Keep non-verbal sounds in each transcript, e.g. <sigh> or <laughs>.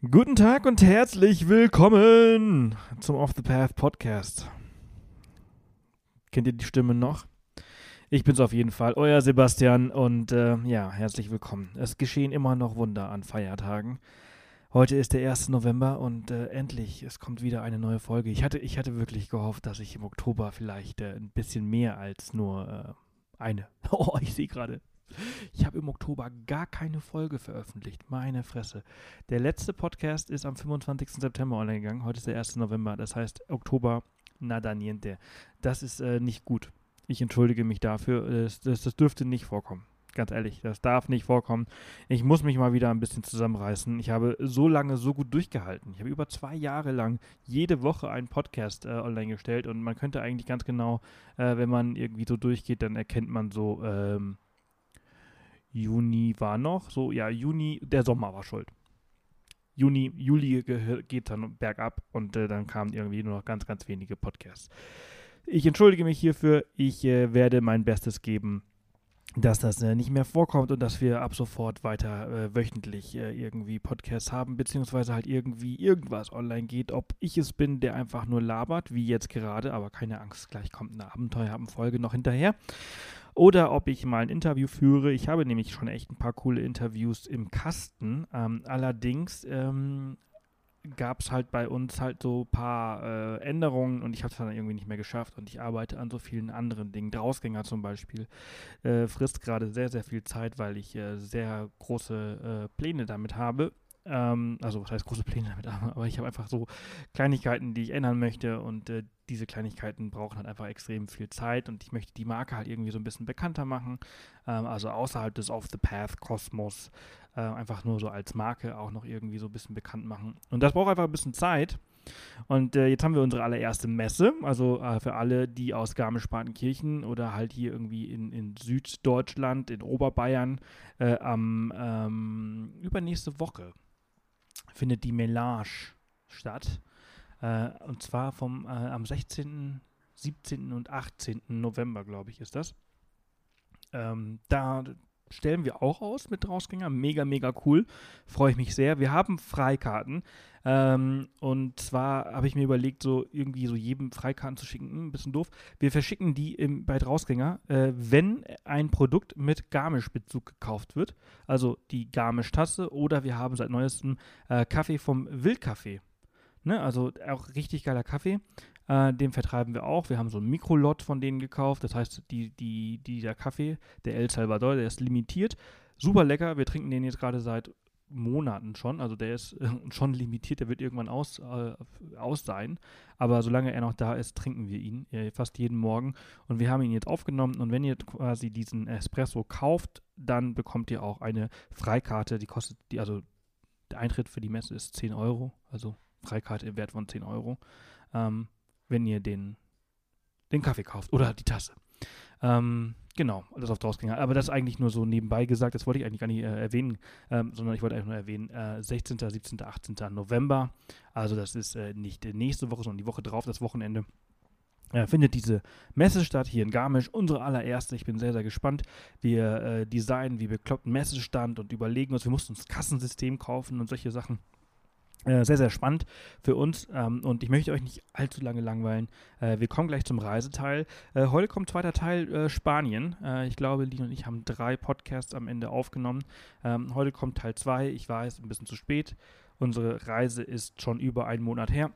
Guten Tag und herzlich willkommen zum Off the Path Podcast. Kennt ihr die Stimme noch? Ich bin's auf jeden Fall, euer Sebastian und äh, ja, herzlich willkommen. Es geschehen immer noch Wunder an Feiertagen. Heute ist der 1. November und äh, endlich, es kommt wieder eine neue Folge. Ich hatte, ich hatte wirklich gehofft, dass ich im Oktober vielleicht äh, ein bisschen mehr als nur äh, eine. <laughs> Oh, ich sehe gerade, ich habe im Oktober gar keine Folge veröffentlicht. Meine Fresse. Der letzte Podcast ist am 25. September online gegangen. Heute ist der 1. November. Das heißt, Oktober, nada niente. Das ist äh, nicht gut. Ich entschuldige mich dafür. Das, das, das dürfte nicht vorkommen. Ganz ehrlich, das darf nicht vorkommen. Ich muss mich mal wieder ein bisschen zusammenreißen. Ich habe so lange so gut durchgehalten. Ich habe über zwei Jahre lang jede Woche einen Podcast äh, online gestellt und man könnte eigentlich ganz genau, äh, wenn man irgendwie so durchgeht, dann erkennt man so, ähm, Juni war noch, so, ja, Juni, der Sommer war schuld. Juni, Juli geht dann bergab und äh, dann kamen irgendwie nur noch ganz, ganz wenige Podcasts. Ich entschuldige mich hierfür. Ich äh, werde mein Bestes geben, dass das äh, nicht mehr vorkommt und dass wir ab sofort weiter äh, wöchentlich äh, irgendwie Podcasts haben, beziehungsweise halt irgendwie irgendwas online geht. Ob ich es bin, der einfach nur labert, wie jetzt gerade, aber keine Angst, gleich kommt eine Abenteuerfolge noch hinterher oder ob ich mal ein Interview führe. Ich habe nämlich schon echt ein paar coole Interviews im Kasten. Ähm, allerdings ähm, gab es halt bei uns halt so ein paar äh, Änderungen und ich habe es dann irgendwie nicht mehr geschafft und ich arbeite an so vielen anderen Dingen. Drausgänger zum Beispiel äh, frisst gerade sehr, sehr viel Zeit, weil ich äh, sehr große äh, Pläne damit habe ähm, also, was heißt große Pläne damit? <laughs> Aber ich habe einfach so Kleinigkeiten, die ich ändern möchte und äh, diese Kleinigkeiten brauchen halt einfach extrem viel Zeit und ich möchte die Marke halt irgendwie so ein bisschen bekannter machen. Ähm, also außerhalb des Off the Path Kosmos äh, einfach nur so als Marke auch noch irgendwie so ein bisschen bekannt machen. Und das braucht einfach ein bisschen Zeit. Und äh, jetzt haben wir unsere allererste Messe, also äh, für alle, die aus Garmisch-Partenkirchen oder halt hier irgendwie in, in Süddeutschland, in Oberbayern, äh, am ähm, übernächste Woche findet die Melange statt. Äh, und zwar vom, äh, am 16., 17. und 18. November, glaube ich, ist das. Ähm, da stellen wir auch aus mit Rausgänger. Mega, mega cool. Freue ich mich sehr. Wir haben Freikarten. Ähm, und zwar habe ich mir überlegt, so irgendwie so jedem Freikarten zu schicken. Hm, ein bisschen doof. Wir verschicken die im, bei Drausgänger, äh, wenn ein Produkt mit Garmisch-Bezug gekauft wird. Also die Garmisch-Tasse oder wir haben seit neuestem äh, Kaffee vom Wildkaffee. Ne? Also auch richtig geiler Kaffee. Äh, den vertreiben wir auch. Wir haben so ein Mikrolot von denen gekauft. Das heißt, die, die, dieser Kaffee, der El Salvador, der ist limitiert. Super lecker. Wir trinken den jetzt gerade seit Monaten schon. Also der ist äh, <laughs> schon limitiert, der wird irgendwann aus, äh, aus sein. Aber solange er noch da ist, trinken wir ihn äh, fast jeden Morgen. Und wir haben ihn jetzt aufgenommen. Und wenn ihr quasi diesen Espresso kauft, dann bekommt ihr auch eine Freikarte. Die kostet, die, also der Eintritt für die Messe ist 10 Euro. Also Freikarte im Wert von 10 Euro. Ähm, wenn ihr den, den Kaffee kauft oder die Tasse. Ähm, genau, das auf Drausgänger. Aber das eigentlich nur so nebenbei gesagt, das wollte ich eigentlich gar nicht äh, erwähnen, ähm, sondern ich wollte einfach nur erwähnen, äh, 16., 17., 18. November, also das ist äh, nicht nächste Woche, sondern die Woche drauf, das Wochenende, äh, findet diese Messe statt hier in Garmisch, unsere allererste. Ich bin sehr, sehr gespannt. Wir äh, designen wie bekloppten Messestand und überlegen uns, wir mussten uns Kassensystem kaufen und solche Sachen. Äh, sehr, sehr spannend für uns ähm, und ich möchte euch nicht allzu lange langweilen. Äh, wir kommen gleich zum Reiseteil. Äh, heute kommt zweiter Teil äh, Spanien. Äh, ich glaube, Lino und ich haben drei Podcasts am Ende aufgenommen. Ähm, heute kommt Teil 2. Ich weiß, ein bisschen zu spät. Unsere Reise ist schon über einen Monat her.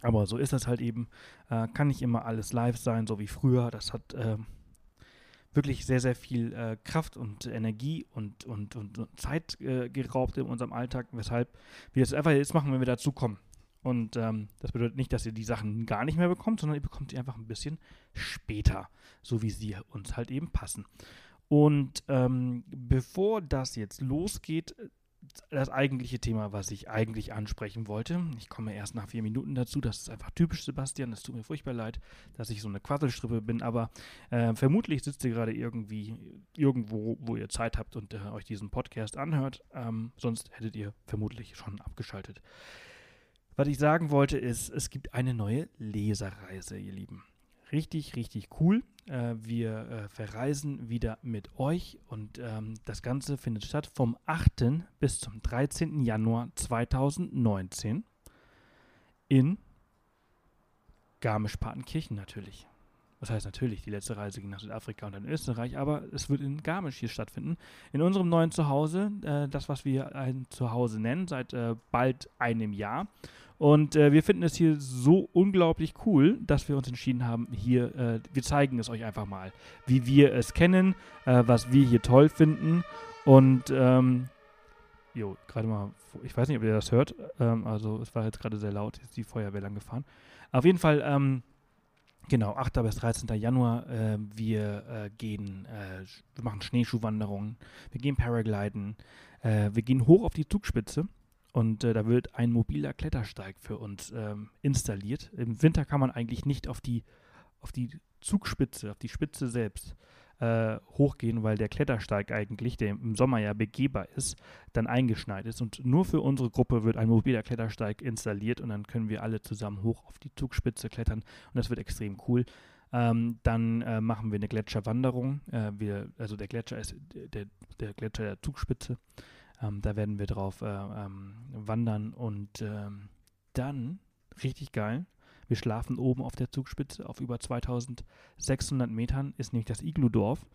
Aber so ist das halt eben. Kann nicht immer alles live sein, so wie früher. Das hat ähm, wirklich sehr, sehr viel äh, Kraft und Energie und, und, und, und Zeit äh, geraubt in unserem Alltag, weshalb wir es einfach jetzt machen, wenn wir dazu kommen. Und ähm, das bedeutet nicht, dass ihr die Sachen gar nicht mehr bekommt, sondern ihr bekommt sie einfach ein bisschen später, so wie sie uns halt eben passen. Und ähm, bevor das jetzt losgeht, das eigentliche Thema, was ich eigentlich ansprechen wollte. Ich komme erst nach vier Minuten dazu. Das ist einfach typisch Sebastian. Es tut mir furchtbar leid, dass ich so eine Quasselstrippe bin, aber äh, vermutlich sitzt ihr gerade irgendwie irgendwo, wo ihr Zeit habt und äh, euch diesen Podcast anhört. Ähm, sonst hättet ihr vermutlich schon abgeschaltet. Was ich sagen wollte ist, es gibt eine neue Leserreise, ihr Lieben. Richtig, richtig cool. Äh, wir äh, verreisen wieder mit euch und ähm, das Ganze findet statt vom 8. bis zum 13. Januar 2019 in Garmisch-Partenkirchen natürlich. Das heißt natürlich, die letzte Reise ging nach Südafrika und dann Österreich, aber es wird in Garmisch hier stattfinden. In unserem neuen Zuhause, äh, das, was wir ein Zuhause nennen, seit äh, bald einem Jahr. Und äh, wir finden es hier so unglaublich cool, dass wir uns entschieden haben, hier, äh, wir zeigen es euch einfach mal, wie wir es kennen, äh, was wir hier toll finden. Und, ähm, jo, gerade mal, ich weiß nicht, ob ihr das hört, ähm, also es war jetzt gerade sehr laut, ist die Feuerwehr lang gefahren. Auf jeden Fall, ähm, Genau, 8. bis 13. Januar. Äh, wir äh, gehen, äh, wir machen Schneeschuhwanderungen, wir gehen Paragliden, äh, wir gehen hoch auf die Zugspitze und äh, da wird ein mobiler Klettersteig für uns ähm, installiert. Im Winter kann man eigentlich nicht auf die, auf die Zugspitze, auf die Spitze selbst äh, hochgehen, weil der Klettersteig eigentlich, der im Sommer ja begehbar ist, dann eingeschneit ist. Und nur für unsere Gruppe wird ein mobiler Klettersteig installiert und dann können wir alle zusammen hoch auf die Zugspitze klettern und das wird extrem cool. Ähm, dann äh, machen wir eine Gletscherwanderung. Äh, wir, also der Gletscher ist der, der Gletscher der Zugspitze. Ähm, da werden wir drauf äh, ähm, wandern und ähm, dann, richtig geil, wir schlafen oben auf der Zugspitze auf über 2600 Metern, ist nämlich das Iglu-Dorf.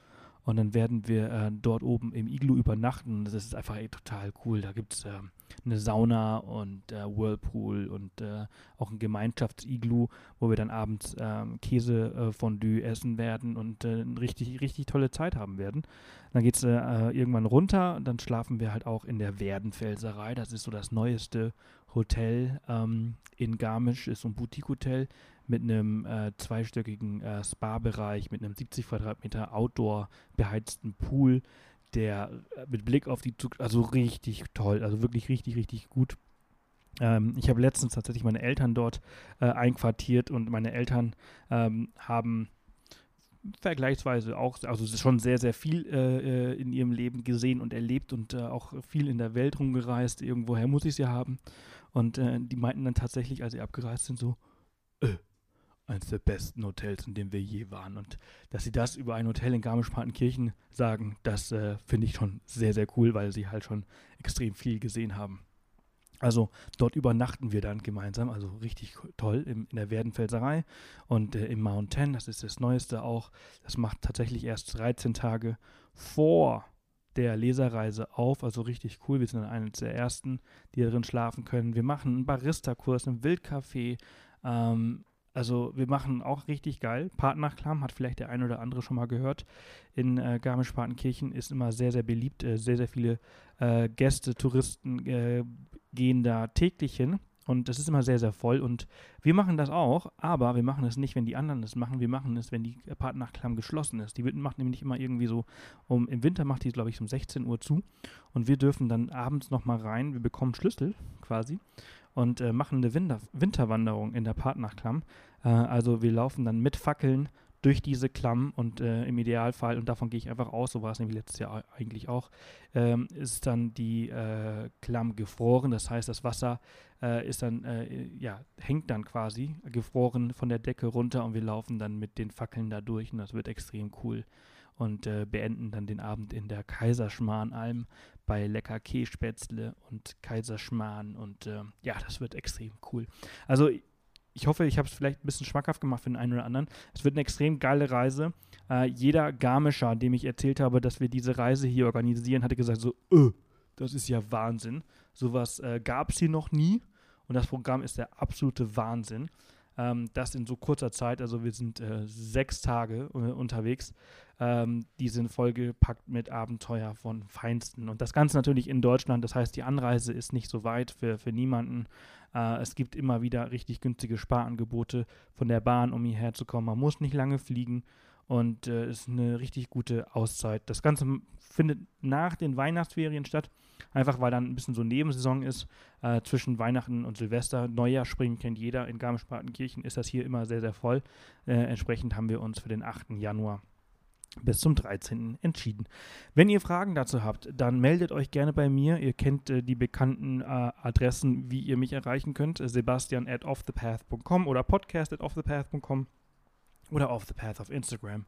Und dann werden wir äh, dort oben im Iglu übernachten. Das ist einfach ey, total cool. Da gibt es äh, eine Sauna und äh, Whirlpool und äh, auch ein Gemeinschaftsiglu, wo wir dann abends ähm, Käsefondue äh, essen werden und äh, eine richtig, richtig tolle Zeit haben werden. Dann geht es irgendwann runter und dann schlafen wir halt auch in der Werdenfelserei. Das ist so das neueste Hotel ähm, in Garmisch, ist so ein Boutique-Hotel mit einem äh, zweistöckigen äh, Spa-Bereich, mit einem 70 Quadratmeter Outdoor beheizten Pool, der äh, mit Blick auf die Zug, also richtig toll, also wirklich richtig, richtig gut. Ähm, ich habe letztens tatsächlich meine Eltern dort äh, einquartiert und meine Eltern ähm, haben vergleichsweise auch, also schon sehr, sehr viel äh, äh, in ihrem Leben gesehen und erlebt und äh, auch viel in der Welt rumgereist. Irgendwoher muss ich sie haben. Und äh, die meinten dann tatsächlich, als sie abgereist sind, so, äh, eines der besten Hotels, in dem wir je waren. Und dass sie das über ein Hotel in Garmisch-Partenkirchen sagen, das äh, finde ich schon sehr, sehr cool, weil sie halt schon extrem viel gesehen haben. Also dort übernachten wir dann gemeinsam, also richtig toll im, in der Werdenfelserei und äh, im Mountain, das ist das Neueste auch. Das macht tatsächlich erst 13 Tage vor der Leserreise auf, also richtig cool. Wir sind dann eines der ersten, die darin schlafen können. Wir machen einen Barista-Kurs im Wildcafé ähm, also wir machen auch richtig geil. Partnerklamm hat vielleicht der ein oder andere schon mal gehört. In äh, Garmisch-Partenkirchen ist immer sehr, sehr beliebt. Äh, sehr, sehr viele äh, Gäste, Touristen äh, gehen da täglich hin. Und das ist immer sehr, sehr voll. Und wir machen das auch, aber wir machen es nicht, wenn die anderen das machen. Wir machen es, wenn die Partnerklamm geschlossen ist. Die macht nämlich immer irgendwie so, um, im Winter macht die, glaube ich, um 16 Uhr zu. Und wir dürfen dann abends nochmal rein. Wir bekommen Schlüssel quasi und äh, machen eine Winter Winterwanderung in der Partnerklamm. Äh, also wir laufen dann mit Fackeln durch diese Klamm und äh, im Idealfall, und davon gehe ich einfach aus, so war es nämlich letztes Jahr eigentlich auch, ähm, ist dann die äh, Klamm gefroren. Das heißt, das Wasser äh, ist dann, äh, ja, hängt dann quasi gefroren von der Decke runter und wir laufen dann mit den Fackeln da durch und das wird extrem cool. Und äh, beenden dann den Abend in der Kaiserschmarnalm bei Lecker Kässpätzle und Kaiserschmarrn und äh, ja, das wird extrem cool. Also ich hoffe, ich habe es vielleicht ein bisschen schmackhaft gemacht für den einen oder anderen. Es wird eine extrem geile Reise. Äh, jeder Garmischer, dem ich erzählt habe, dass wir diese Reise hier organisieren, hatte gesagt so, öh, das ist ja Wahnsinn. Sowas äh, gab es hier noch nie und das Programm ist der absolute Wahnsinn. Ähm, das in so kurzer Zeit, also wir sind äh, sechs Tage äh, unterwegs, ähm, die sind vollgepackt mit Abenteuer von Feinsten. Und das Ganze natürlich in Deutschland, das heißt, die Anreise ist nicht so weit für, für niemanden. Äh, es gibt immer wieder richtig günstige Sparangebote von der Bahn, um hierher zu kommen. Man muss nicht lange fliegen und es äh, ist eine richtig gute Auszeit. Das Ganze findet nach den Weihnachtsferien statt, einfach weil dann ein bisschen so Nebensaison ist äh, zwischen Weihnachten und Silvester. Neujahr springen kennt jeder. In Garmisch-Partenkirchen ist das hier immer sehr, sehr voll. Äh, entsprechend haben wir uns für den 8. Januar bis zum 13. entschieden. Wenn ihr Fragen dazu habt, dann meldet euch gerne bei mir. Ihr kennt äh, die bekannten äh, Adressen, wie ihr mich erreichen könnt. Sebastian at offthepath.com oder podcast at offthepath.com Oder Off the Path auf Instagram.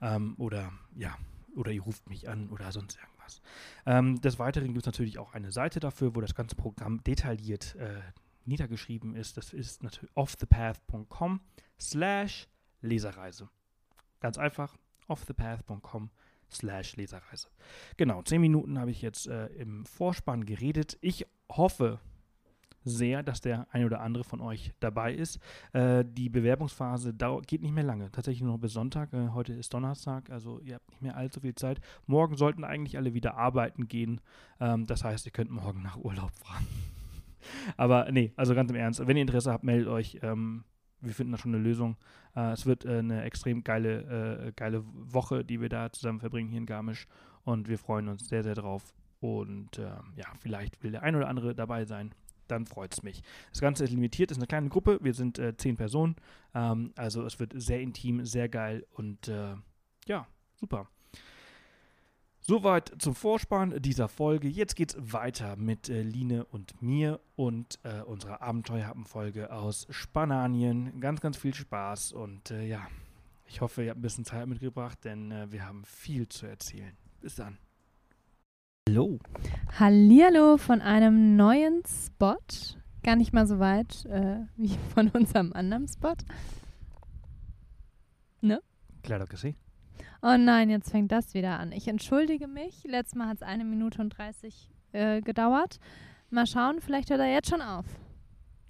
Ähm, oder ja, oder ihr ruft mich an oder sonst irgendwas. Ähm, des Weiteren gibt es natürlich auch eine Seite dafür, wo das ganze Programm detailliert äh, niedergeschrieben ist. Das ist natürlich offthepath.com slash Leserreise. Ganz einfach, offthepath.com slash Leserreise. Genau, zehn Minuten habe ich jetzt äh, im Vorspann geredet. Ich hoffe sehr, dass der ein oder andere von euch dabei ist. Äh, die Bewerbungsphase geht nicht mehr lange, tatsächlich nur noch bis Sonntag. Äh, heute ist Donnerstag, also ihr habt nicht mehr allzu viel Zeit. Morgen sollten eigentlich alle wieder arbeiten gehen. Ähm, das heißt, ihr könnt morgen nach Urlaub fragen. <laughs> Aber nee, also ganz im Ernst, wenn ihr Interesse habt, meldet euch. Ähm, wir finden da schon eine Lösung. Äh, es wird äh, eine extrem geile, äh, geile Woche, die wir da zusammen verbringen hier in Garmisch. Und wir freuen uns sehr, sehr drauf. Und ähm, ja, vielleicht will der ein oder andere dabei sein. Dann freut es mich. Das Ganze ist limitiert, ist eine kleine Gruppe. Wir sind äh, zehn Personen. Ähm, also es wird sehr intim, sehr geil und äh, ja, super. Soweit zum Vorspann dieser Folge. Jetzt geht's weiter mit äh, Line und mir und äh, unserer Abenteuerhappenfolge aus Spanien. Ganz, ganz viel Spaß und äh, ja, ich hoffe, ihr habt ein bisschen Zeit mitgebracht, denn äh, wir haben viel zu erzählen. Bis dann. Hallo. Hallihallo von einem neuen Spot. Gar nicht mal so weit äh, wie <laughs> von unserem anderen Spot. Ne? Claro que sí. Oh nein, jetzt fängt das wieder an. Ich entschuldige mich. Letztes Mal hat es eine Minute und 30 äh, gedauert. Mal schauen, vielleicht hört er jetzt schon auf.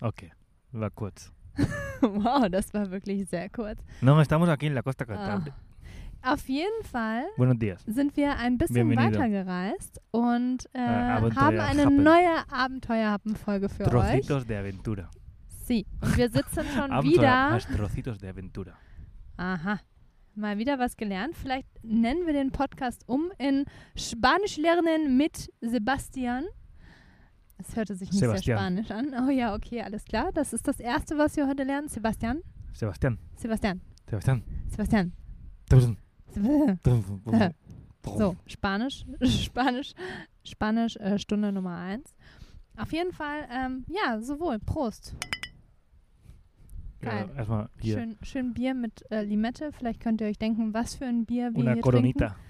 Okay, war kurz. <laughs> wow, das war wirklich sehr kurz. No, estamos aquí en la Costa Cantabria. Ah. Auf jeden Fall sind wir ein bisschen Bienvenido. weitergereist und äh, Abenteuer haben eine Happen. neue Abenteuerhappenfolge für euch. Trocitos de aventura. Sie. Und wir sitzen <laughs> schon wieder. trocitos de aventura. Aha. Mal wieder was gelernt. Vielleicht nennen wir den Podcast um in Spanisch lernen mit Sebastian. Es hörte sich nicht Sebastian. sehr spanisch an. Oh ja, okay, alles klar. Das ist das Erste, was wir heute lernen. Sebastian. Sebastián. Sebastian. Sebastián. Sebastian. <laughs> So, Spanisch. <laughs> Spanisch. Spanisch, äh, Stunde Nummer eins. Auf jeden Fall, ähm, ja, sowohl. Prost. Ja, Geil. erstmal hier. Schön, schön Bier mit äh, Limette. Vielleicht könnt ihr euch denken, was für ein Bier wir Una hier coronita. trinken.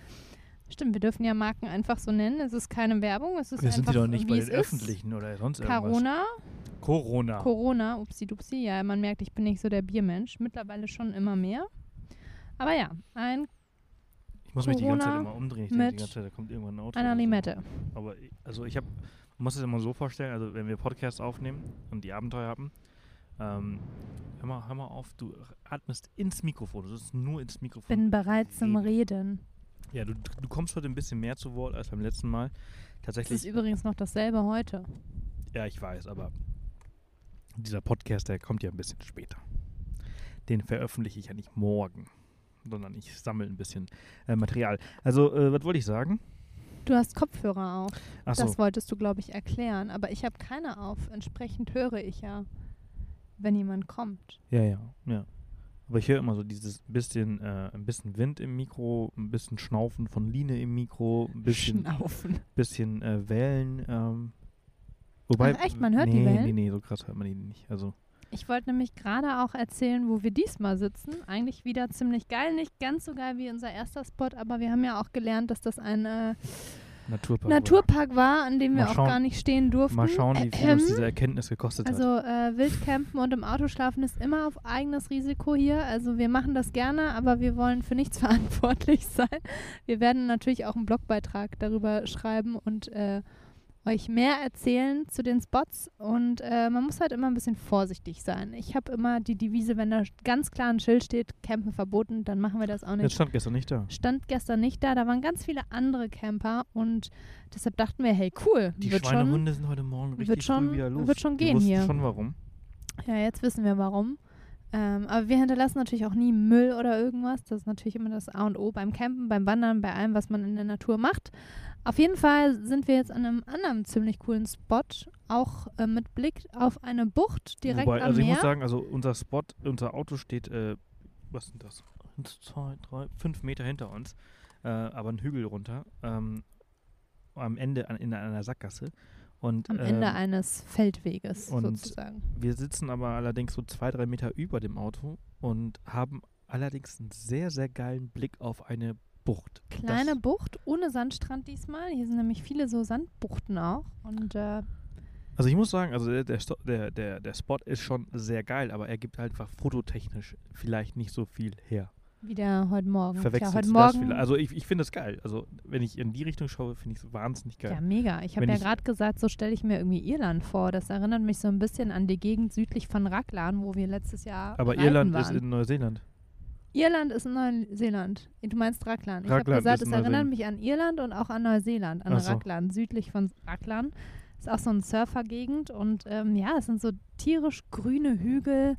Stimmt, wir dürfen ja Marken einfach so nennen. Es ist keine Werbung, es ist Wir sind einfach sie doch nicht bei den öffentlichen oder sonst irgendwas. Corona, Corona. Corona, upsi dupsi. Ja, man merkt, ich bin nicht so der Biermensch. Mittlerweile schon immer mehr. Aber ja, ein, ich muss mich die ganze Zeit Corona immer umdrehen. Ich denke die ganze Zeit, da kommt irgendwann ein Auto. einer oder so. Limette. Aber ich- also ich habe, muss es immer so vorstellen, also wenn wir Podcasts aufnehmen und die Abenteuer haben, ähm, hör, mal, hör mal auf, du atmest ins Mikrofon, du sollst nur ins Mikrofon. Bin bereit zum Reden. Ja, du, du kommst heute ein bisschen mehr zu Wort als beim letzten Mal. Es ist Tatsächlich, übrigens noch dasselbe heute. ja, ich weiß, aber dieser Podcast, der kommt ja ein bisschen später. Den veröffentliche ich ja nicht morgen, sondern ich sammle ein bisschen äh, Material. Also, äh, was wollte ich sagen? Du hast Kopfhörer auf. Achso, Das wolltest du, glaube ich, erklären. Aber ich habe keine auf. Entsprechend höre ich ja, wenn jemand kommt. Ja, ja, ja. Aber ich höre immer so dieses bisschen, äh, ein bisschen Wind im Mikro, ein bisschen Schnaufen von Line im Mikro, ein bisschen, Schnaufen. bisschen äh, Wellen. Ähm, wobei, Ach echt, man hört nee, die Wellen? Nee, nee, so krass hört man die nicht. Also, Ich wollte nämlich gerade auch erzählen, wo wir diesmal sitzen. Eigentlich wieder ziemlich geil. Nicht ganz so geil wie unser erster Spot, aber wir haben ja auch gelernt, dass das ein äh, Naturpark. Naturpark war, an dem wir Mal auch schauen- gar nicht stehen durften. Mal schauen, wie viel uns diese Erkenntnis gekostet hat. Also äh, Wildcampen und im Auto schlafen ist immer auf eigenes Risiko hier. Also wir machen das gerne, aber wir wollen für nichts <laughs> verantwortlich sein. Wir werden natürlich auch einen Blogbeitrag darüber schreiben und äh, euch mehr erzählen zu den Spots. Und äh, man muss halt immer ein bisschen vorsichtig sein. Ich habe immer die Devise, wenn da ganz klar ein Schild steht, Campen verboten, dann machen wir das auch Jetzt nicht. stand gestern nicht da. Stand gestern nicht da, da waren ganz viele andere Camper und deshalb dachten wir, hey cool, Die wird schon Schweinehunde sind heute Morgen richtig wird schon- früh wieder los. wird schon gehen hier. schon warum. Ja, jetzt wissen wir warum. Ähm, aber wir hinterlassen natürlich auch nie Müll oder irgendwas. Das ist natürlich immer das A und O beim Campen, beim Wandern, bei allem, was man in der Natur macht. Auf jeden Fall sind wir jetzt an einem anderen ziemlich coolen Spot, auch äh, mit Blick auf eine Bucht direkt Wobei, am also ich Meer. muss sagen, also unser Spot, unser Auto steht, äh, was sind das? Eins, zwei, drei, fünf Meter hinter uns, äh, aber einen Hügel runter, ähm, am Ende an, in einer Sackgasse. Und, am ähm, Ende eines Feldweges sozusagen. wir sitzen aber allerdings so zwei, drei Meter über dem Auto und haben allerdings einen sehr, sehr geilen Blick auf eine Bucht. Kleine Das- Bucht ohne Sandstrand diesmal. Hier sind nämlich viele so Sandbuchten auch. Und äh, Also ich muss sagen, also der, der, der, der, Spot ist schon sehr geil, aber er gibt halt einfach fototechnisch vielleicht nicht so viel her. wieder heute Morgen. Verwechselst Tja, heute Morgen. vielleicht? Also ich, ich finde es geil. Also wenn ich in die Richtung schaue, finde ich es wahnsinnig geil. Ja, mega. Ich habe ja gerade gesagt, so stelle ich mir irgendwie Irland vor. Das erinnert mich so ein bisschen an die Gegend südlich von Raklan, wo wir letztes Jahr aber Irland waren. ist in Neuseeland. Irland ist Neuseeland. Du meinst Raklan. Ich habe gesagt, es in erinnert mich an Irland und auch an Neuseeland, an so. Raklan, südlich von Raklan. Ist auch so eine Surfergegend und ähm, ja, es sind so tierisch grüne Hügel,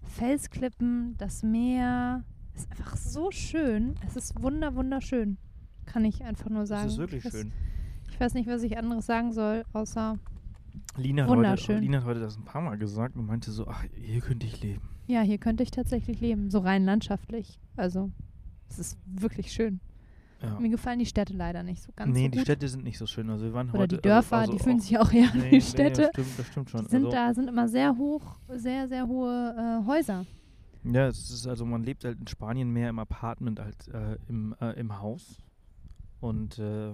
Felsklippen, das Meer. Ist einfach so schön. Es ist wunder, wunderschön. Kann ich einfach nur sagen. Das ist wirklich schön. Ich weiß nicht, was ich anderes sagen soll, außer Lina hat, heute, Wunderschön. Lina hat heute das ein paar Mal gesagt und meinte so, ach, hier könnte ich leben. Ja, hier könnte ich tatsächlich leben, so rein landschaftlich. Also, es ist wirklich schön. Ja. Mir gefallen die Städte leider nicht so ganz nee, so die gut. Städte sind nicht so schön. Also wir waren Oder heute, die Dörfer, also, die also fühlen auch- sich auch eher nee, wie nee, Städte. das stimmt, das stimmt schon. Die sind also, da sind immer sehr hoch, sehr, sehr hohe äh, Häuser. Ja, es ist also man lebt halt in Spanien mehr im Apartment als äh, im, äh, im Haus. Und äh,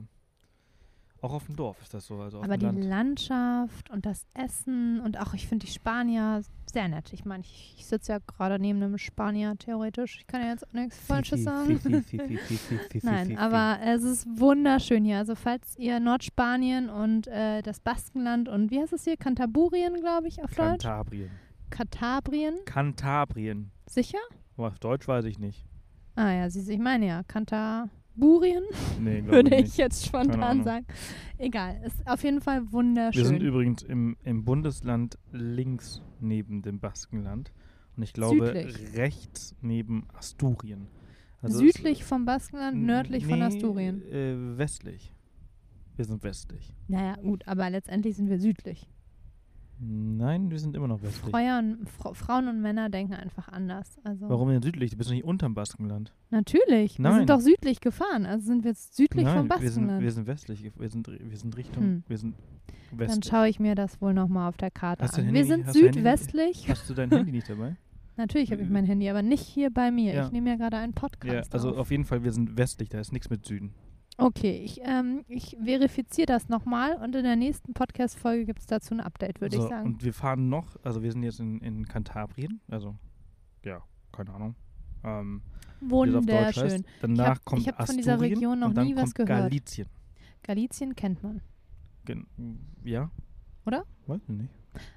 auch auf dem Dorf ist das so. Also Aber die Land. Landschaft und das Essen und auch, ich finde die Spanier sehr nett. Ich meine, ich, ich sitze ja gerade neben einem Spanier theoretisch. Ich kann ja jetzt auch nichts Falsches sagen. <laughs> Nein, aber es ist wunderschön hier. Also falls ihr Nordspanien und äh, das Baskenland und wie heißt es hier? Cantaburien, glaube ich, auf Deutsch? Kantabrien. Katabrien. Kantabrien. Sicher? Aber auf Deutsch weiß ich nicht. Ah ja, siehst du, ich meine ja, Cantaburien, Nee, <laughs> würde ich ich nicht. jetzt spontan sagen. Egal, ist auf jeden Fall wunderschön. Wir sind übrigens im, im Bundesland links neben dem Baskenland. Und ich glaube Südlich. rechts neben Asturien. Also Südlich vom Baskenland, nördlich von Nee, Asturien. Äh, westlich. Wir sind westlich. Naja, gut, aber letztendlich sind wir südlich. Nein, wir sind immer noch westlich. Und, Fra Frauen und Männer denken einfach anders. Also Warum denn südlich? Du bist doch nicht unterm Baskenland. Natürlich, wir Nein. sind doch südlich gefahren. Also sind wir jetzt südlich vom Nein, wir sind, Baskenland. wir sind westlich. Wir sind, wir sind Richtung, Hm. wir sind Dann westlich. schaue ich mir das wohl nochmal auf der Karte Hast an. dein Wir Handy- sind dein Handy- südwestlich. Hast du dein Handy nicht dabei? <laughs> Natürlich habe ich mein Handy, aber nicht hier bei mir. Ja. Ich nehme ja gerade einen Podcast Ja, also auf. auf jeden Fall, wir sind westlich, da ist nichts mit Süden. Okay, ich, ähm, ich verifiziere das nochmal und in der nächsten Podcast-Folge gibt es dazu ein Update, würde so, ich sagen. Und wir fahren noch, also wir sind jetzt in, in Kantabrien, also ja, keine Ahnung. Ähm. Wunderschön. Danach Ich hab- kommt ich hab von dieser Region noch nie was gehört. Galizien. Galizien kennt man. Gen ja? Oder? Weiß ich nicht.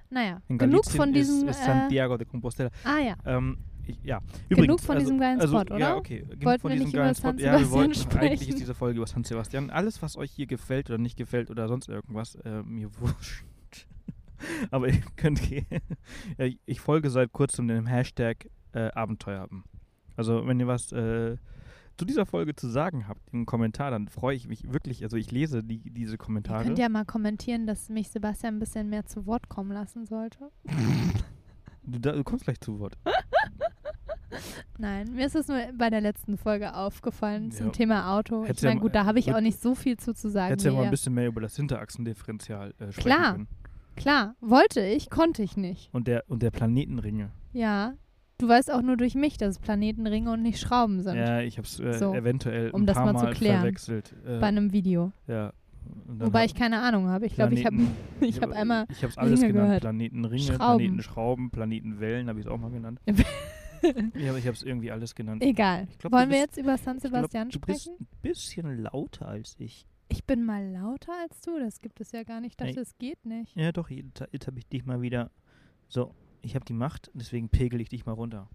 Naja, genug von diesem. ist, ist äh, Santiago de Compostela. ah ja, Ähm, ich, ja, Genug übrigens, von also, diesem geilen also, Spot, Ja, oder? okay. Genug Wollten von wir diesem nicht über geilen Spot. Ja, wir Sebastian wollten eigentlich sprechen? ist diese Folge über San Sebastian. Alles, was euch hier gefällt oder nicht gefällt oder sonst irgendwas, äh, mir <laughs> wurscht. Aber ihr könnt gehen. <laughs> ja, ich- folge seit kurzem dem Hashtag äh, Abenteuer haben. Also, wenn ihr was äh, zu dieser Folge zu sagen habt, in einem Kommentar, dann freue ich mich wirklich. Also, ich lese die, diese ihr Kommentare. könnt ja mal kommentieren, dass mich Sebastian ein bisschen mehr zu Wort kommen lassen sollte. <laughs> du, du kommst gleich zu Wort. <laughs> Nein, mir ist es nur bei der letzten Folge aufgefallen zum Ja. Thema Auto. Hättest ich meine, ja gut, mal- da habe ich auch nicht so viel zu, zu sagen. Hättest ja mal ein bisschen mehr über das Hinterachsendifferential äh, sprechen Klar. können. Klar, wollte ich, konnte ich nicht. Und der, und der Planetenringe. Ja, du weißt auch nur durch mich, dass es Planetenringe und nicht Schrauben sind Ja, ich habe es äh, So, eventuell um ein das paar mal zu klären. verwechselt. Äh, bei einem Video. ja. Wobei ich keine Ahnung habe. Ich glaube, ich habe ich hab <laughs> einmal. Ich habe es alles Ringe <laughs> genannt. gehört. Planetenringe, Schrauben. Planetenschrauben, Planetenwellen, habe ich es auch mal genannt. <laughs> ja, ich habe es irgendwie alles genannt. Egal. Glaub, Wollen wir bist- jetzt über San Ich glaub, Sebastian du bist sprechen? ein bisschen lauter als ich. Ich bin mal lauter als du. Das gibt es ja gar nicht. Ey. es geht nicht. Ja, doch, jetzt, jetzt habe ich dich mal wieder. So, ich habe die Macht, deswegen pegel ich dich mal runter.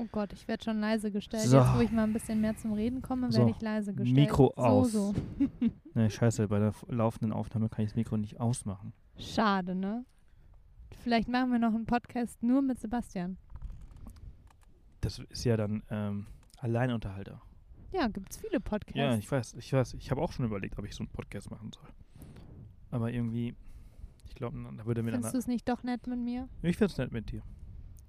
Oh Gott, ich werde schon leise gestellt. So. Jetzt, wo ich mal ein bisschen mehr zum Reden komme, So. werde ich leise gestellt. Mikro so, aus. <laughs> So, Ne, scheiße, bei der laufenden Aufnahme kann ich das Mikro nicht ausmachen. Schade, ne? Vielleicht machen wir noch einen Podcast nur mit Sebastian. Das ist ja dann ähm, Alleinunterhalter. Ja, gibt es viele Podcasts. Ja, ich weiß, ich weiß. Ich habe auch schon überlegt, ob ich so einen Podcast machen soll. Aber irgendwie, ich glaube, da würde mir dann. Findest du es nicht doch nett mit mir? Ich finde es nett mit dir.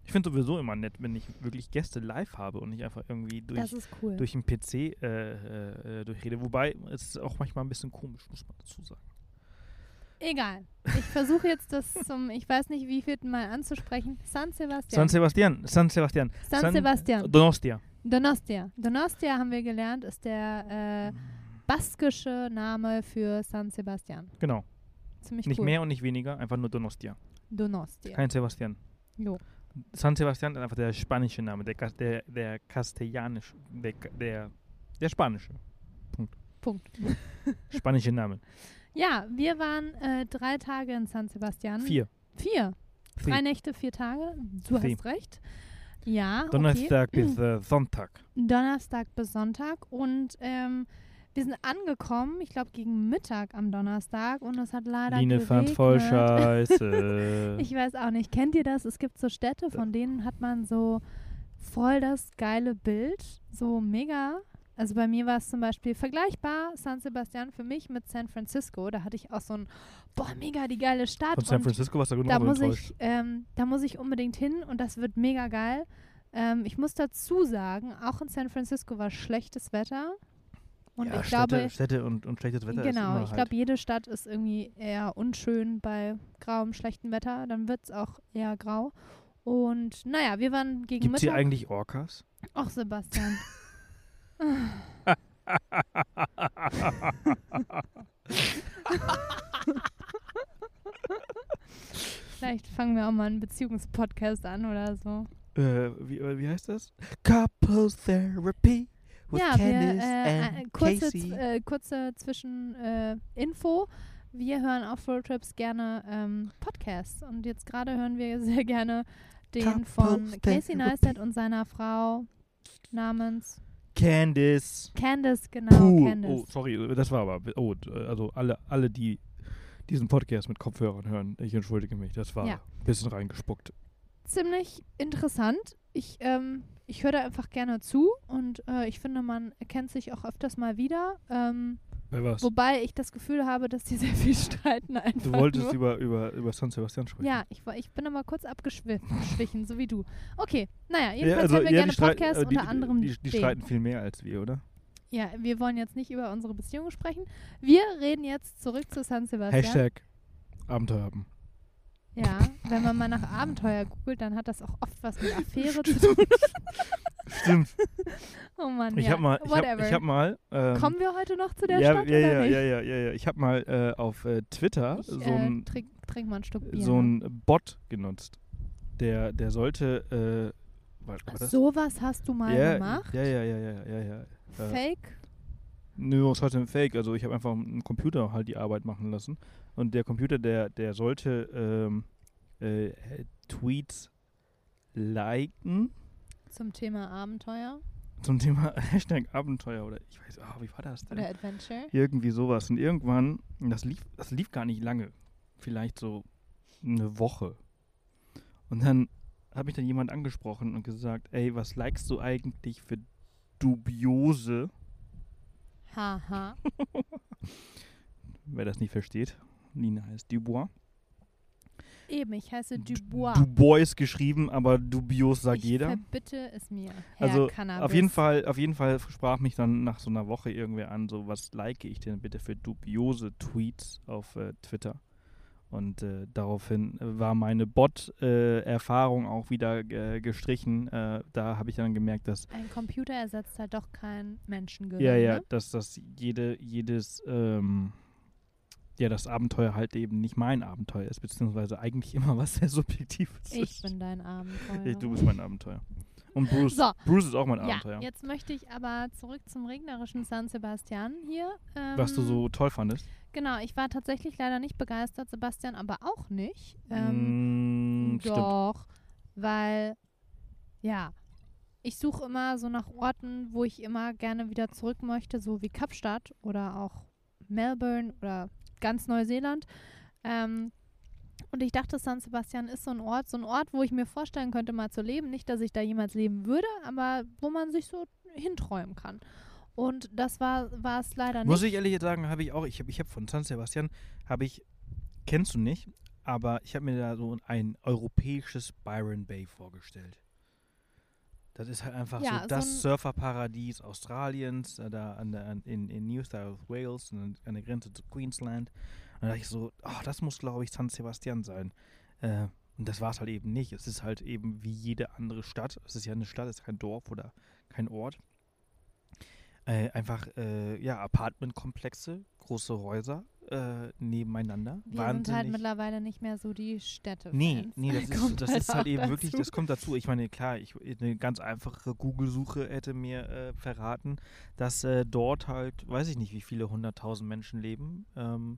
Ich finde sowieso immer nett, wenn ich wirklich Gäste live habe und nicht einfach irgendwie durch, cool. durch den PC äh, äh, äh, durchrede. Wobei, es ist auch manchmal ein bisschen komisch, muss man dazu sagen. Egal. Ich versuche jetzt das zum, ich weiß nicht, wie vierten Mal anzusprechen. San Sebastian. San Sebastian, San Sebastian. San Sebastian. Donostia. Donostia. Donostia haben wir gelernt, ist der äh, baskische Name für San Sebastian. Genau. Ziemlich Nicht cool. mehr und nicht weniger, einfach nur Donostia. Donostia. Kein Sebastian. Jo. San Sebastian ist einfach der spanische Name, der, der, der kastellanische, der, der, der spanische. Punkt. <laughs> Spanische Name. Ja, wir waren äh, drei Tage in San Sebastian. Vier. Vier. Drei Nächte, vier Tage. Du Vier. hast recht. Ja, okay. Donnerstag bis äh, Sonntag. Donnerstag bis Sonntag und ähm, wir sind angekommen, ich glaube gegen Mittag am Donnerstag und es hat leider Line geregnet. fand's voll scheiße. <laughs> Ich weiß auch nicht. Kennt ihr das? Es gibt so Städte, von denen hat man so voll das geile Bild. So mega. Also bei mir war es zum Beispiel vergleichbar, San Sebastian für mich mit San Francisco. Da hatte ich auch so ein, boah, mega die geile Stadt. Von San Francisco warst du da genauso muss enttäuscht. ich, ähm, da muss ich unbedingt hin und das wird mega geil. Ähm, ich muss dazu sagen, auch in San Francisco war schlechtes Wetter. Und ja, ich Städte, glaube, Städte und, und schlechtes Wetter ist genau, ich halt. glaube, jede Stadt ist irgendwie eher unschön bei grauem, schlechtem Wetter. Dann wird es auch eher grau. Und naja, wir waren gegen Gibt es hier Mittag. eigentlich Orcas? Ach, Sebastian. <laughs> Vielleicht fangen wir auch mal einen Beziehungspodcast an oder so. Äh, wie, wie heißt das? Couples Therapy ja, wir, Candice äh, and äh, kurze, äh, kurze Zwischeninfo. Äh, Info. wir hören auf Roadtrips gerne ähm, Podcasts und jetzt gerade hören wir <laughs> sehr gerne den Couples von Casey. Neistat und seiner Frau namens Candice. Candice, genau, Puh. Candice. Oh, sorry, das war aber. Oh, also alle, alle, die diesen Podcast mit Kopfhörern hören, ich entschuldige mich, das war Ja. ein bisschen reingespuckt. Ziemlich interessant. Ich, ähm, ich höre da einfach gerne zu und äh, ich finde, man erkennt sich auch öfters mal wieder. Ähm, Bei was? wobei ich das Gefühl habe, dass die <laughs> sehr viel streiten einfach Du wolltest nur. über, über, über San Sebastian sprechen. Ja, ich, war- ich bin aber kurz abgeschwichen, <laughs> so wie du. Okay, naja, Ja, jedenfalls also, hören wir ja, gerne Podcasts, die, unter anderem Die, die, die streiten viel mehr als wir, oder? Ja, wir wollen jetzt nicht über unsere Beziehung sprechen. Wir reden jetzt zurück zu San Sebastian. Hashtag Abenteuer haben. Ja, wenn man mal nach Abenteuer googelt, dann hat das auch oft was mit <laughs> Affäre zu tun. Stimmt. Oh Mann, Ich ja. hab mal, ich hab, whatever. ich hab mal. Ähm, Kommen wir heute noch zu der ja, Stadt ja, ja, ja, ja, ja, ja. Ich habe mal äh, auf äh, Twitter Ich so äh, ein trink, trink mal ein Stück Bier. so ne? ein Bot genutzt. Der, der sollte. Äh, das? Sowas hast du mal ja, gemacht? Ja, ja, ja, ja, ja, ja. Äh, Fake? Nö, es war ein Fake. Also ich habe einfach einen Computer halt die Arbeit machen lassen. Und der Computer, der, der sollte ähm, äh, Tweets liken Zum Thema Abenteuer zum Thema <laughs> Hashtag Abenteuer oder ich weiß, ah, wie war das denn? oder Adventure? Irgendwie sowas. Und irgendwann, das lief, das lief gar nicht lange. Vielleicht so eine Woche. Und dann habe ich dann jemand angesprochen und gesagt, ey, was likest du eigentlich für dubiose, Haha. <laughs> wer das nicht versteht. Lina heißt Dubois. Eben, ich heiße Dubois. Dubois geschrieben, aber dubios sagt ich jeder. verbitte es mir. Herr Also Cannabis. auf jeden Fall, auf jeden Fall sprach mich dann nach so einer Woche irgendwer an, so was like ich denn bitte für dubiose Tweets auf äh, Twitter. Und äh, daraufhin war meine Bot-Erfahrung auch wieder äh, gestrichen. Äh, da habe ich dann gemerkt, dass Ein Computer ersetzt halt doch kein Menschengehirn. ja, ja, Ne? dass das jede, jedes, ähm, ja, das Abenteuer halt eben nicht mein Abenteuer ist, beziehungsweise eigentlich immer was sehr Subjektives Ich ist. bin dein Abenteuer. Ich, du bist mein Abenteuer. Und Bruce, So. Bruce ist auch mein ja, Abenteuer. jetzt möchte ich aber zurück zum regnerischen San Sebastian hier. Ähm, Was du so toll fandest. Genau, ich war tatsächlich leider nicht begeistert, Sebastian aber auch nicht. Ähm, Mm, stimmt. Doch, weil, ja, ich suche immer so nach Orten, wo ich immer gerne wieder zurück möchte, so wie Kapstadt oder auch Melbourne oder ganz Neuseeland. Ähm, und ich dachte, San Sebastian ist so ein Ort, so ein Ort, wo ich mir vorstellen könnte, mal zu leben. Nicht, dass ich da jemals leben würde, aber wo man sich so hinträumen kann. Und das war es leider Muss nicht. ich ehrlich sagen, habe ich auch, ich habe ich hab von San Sebastian, habe ich, kennst du nicht, aber ich habe mir da so ein europäisches Byron Bay vorgestellt. Das ist halt einfach Ja, so so das ein- Surferparadies Australiens, da an der, an, in, in New South Wales, an, an der Grenze zu Queensland. Und da dachte ich so, oh, das muss, glaube ich, San Sebastian sein. Äh, Und das war es halt eben nicht. Es ist halt eben wie jede andere Stadt. Es ist ja eine Stadt, es ist kein Dorf oder kein Ort. Äh, einfach, äh, ja, Apartmentkomplexe, große Häuser äh, nebeneinander. Wir sind halt mittlerweile nicht mehr so die Städte. Nee, nee, das <laughs> ist, das halt ist halt auch eben wirklich, dazu. das kommt dazu. Ich meine, klar, ich, eine ganz einfache Google-Suche hätte mir äh, verraten, dass äh, dort halt, weiß ich nicht, wie viele hunderttausend Menschen leben. Ähm,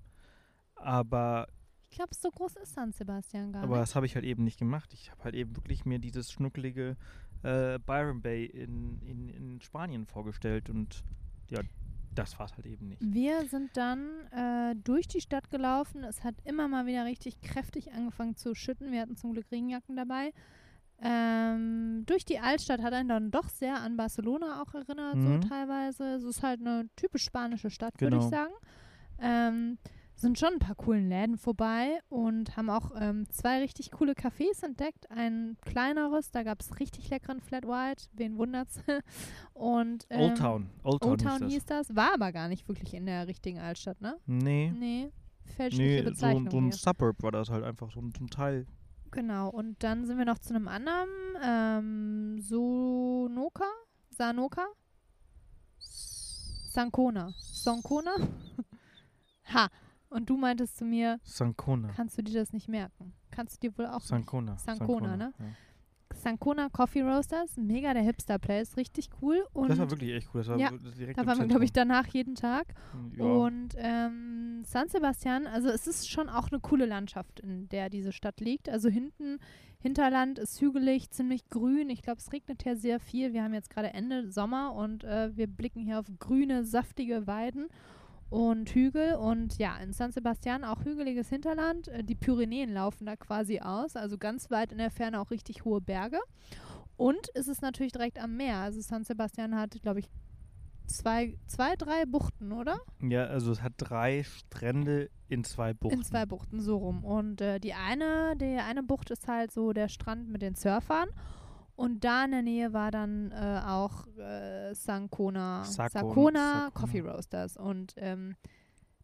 aber Ich glaube, so groß ist San Sebastian gar aber nicht. das habe ich halt eben nicht gemacht. Ich habe halt eben wirklich mir dieses schnuckelige äh, Byron Bay in, in, in Spanien vorgestellt und ja, das war es halt eben nicht. Wir sind dann äh, durch die Stadt gelaufen. Es hat immer mal wieder richtig kräftig angefangen zu schütten. Wir hatten zum Glück Regenjacken dabei. Ähm, durch die Altstadt hat einen dann doch sehr an Barcelona auch erinnert, Mhm. so teilweise. Es ist halt eine typisch spanische Stadt, würde Genau. ich sagen. Ähm, sind schon ein paar coolen Läden vorbei und haben auch ähm, zwei richtig coole Cafés entdeckt. Ein kleineres, da gab es richtig leckeren Flat White, wen wundert's. <laughs> und ähm, Old Town. Old Town, Old Town hieß das. hieß das, war aber gar nicht wirklich in der richtigen Altstadt, ne? Nee, Nee, fälschliche nee so, Bezeichnung. so ein hier. Suburb war das halt einfach, so ein, so ein Teil. Genau, und dann sind wir noch zu einem anderen, ähm, Sonoka? Sanoka? Sankona. Sonkona? <laughs> ha, und du meintest zu mir, Sankona. kannst du dir das nicht merken? Kannst du dir wohl auch nicht. Sankona. Sankona, ne? Ja. Sankona Coffee Roasters, mega der Hipster-Place, richtig cool. Und Das war wirklich echt cool. Das war Ja, direkt da waren wir, glaube ich, danach jeden Tag. Ja. Und ähm, San Sebastian, also es ist schon auch eine coole Landschaft, in der diese Stadt liegt. Also hinten, Hinterland ist hügelig, ziemlich grün. Ich glaube, es regnet hier sehr viel. Wir haben jetzt gerade Ende Sommer und äh, wir blicken hier auf grüne, saftige Weiden und Hügel. Und ja, in San Sebastian auch hügeliges Hinterland. Äh, die Pyrenäen laufen da quasi aus, also ganz weit in der Ferne auch richtig hohe Berge. Und es ist natürlich direkt am Meer. Also San Sebastian hat, glaube ich, zwei, zwei, drei Buchten, oder? ja, also es hat drei Strände in zwei Buchten. In zwei Buchten, so rum. Und äh, die eine, die eine Bucht ist halt so der Strand mit den Surfern. Und da in der Nähe war dann äh, auch äh, Sankona, Sakon- Sakona. Coffee Roasters. Und ähm,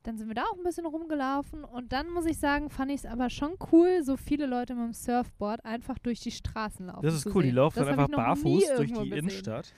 dann sind wir da auch ein bisschen rumgelaufen. Und dann muss ich sagen, fand ich es aber schon cool, so viele Leute mit dem Surfboard einfach durch die Straßen laufen. Das ist cool, die sehen. laufen das dann einfach barfuß durch die gesehen. Innenstadt.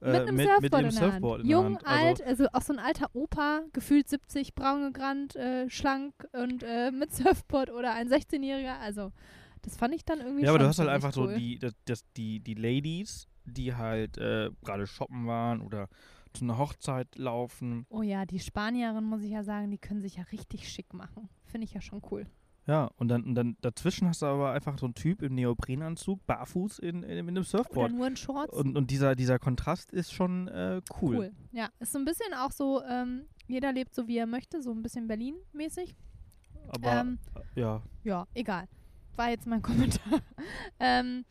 Mit äh, einem mit, Surfboard, mit dem in, Surfboard in der Jung, Hand. Also, alt, also auch so ein alter Opa, gefühlt 70, braun gebrannt, äh, schlank und äh, mit Surfboard oder ein 16-Jähriger. Also, das fand ich dann irgendwie ja, aber du hast halt einfach cool. so die, das, die, die Ladies, die halt äh, gerade shoppen waren oder zu einer Hochzeit laufen. Oh ja, die Spanierin, muss ich ja sagen, die können sich ja richtig schick machen. Finde ich ja schon cool. Ja, und dann, und dann dazwischen hast du aber einfach so einen Typ im Neoprenanzug, barfuß in, in, in einem Oder Surfboard. nur in Shorts. Und, und dieser, dieser Kontrast ist schon äh, cool. Cool. Ja, ist so ein bisschen auch so, ähm, jeder lebt so, wie er möchte, so ein bisschen Berlin-mäßig. Aber Ähm, äh, ja, Ja, egal. War jetzt mein <laughs> Kommentar. ähm,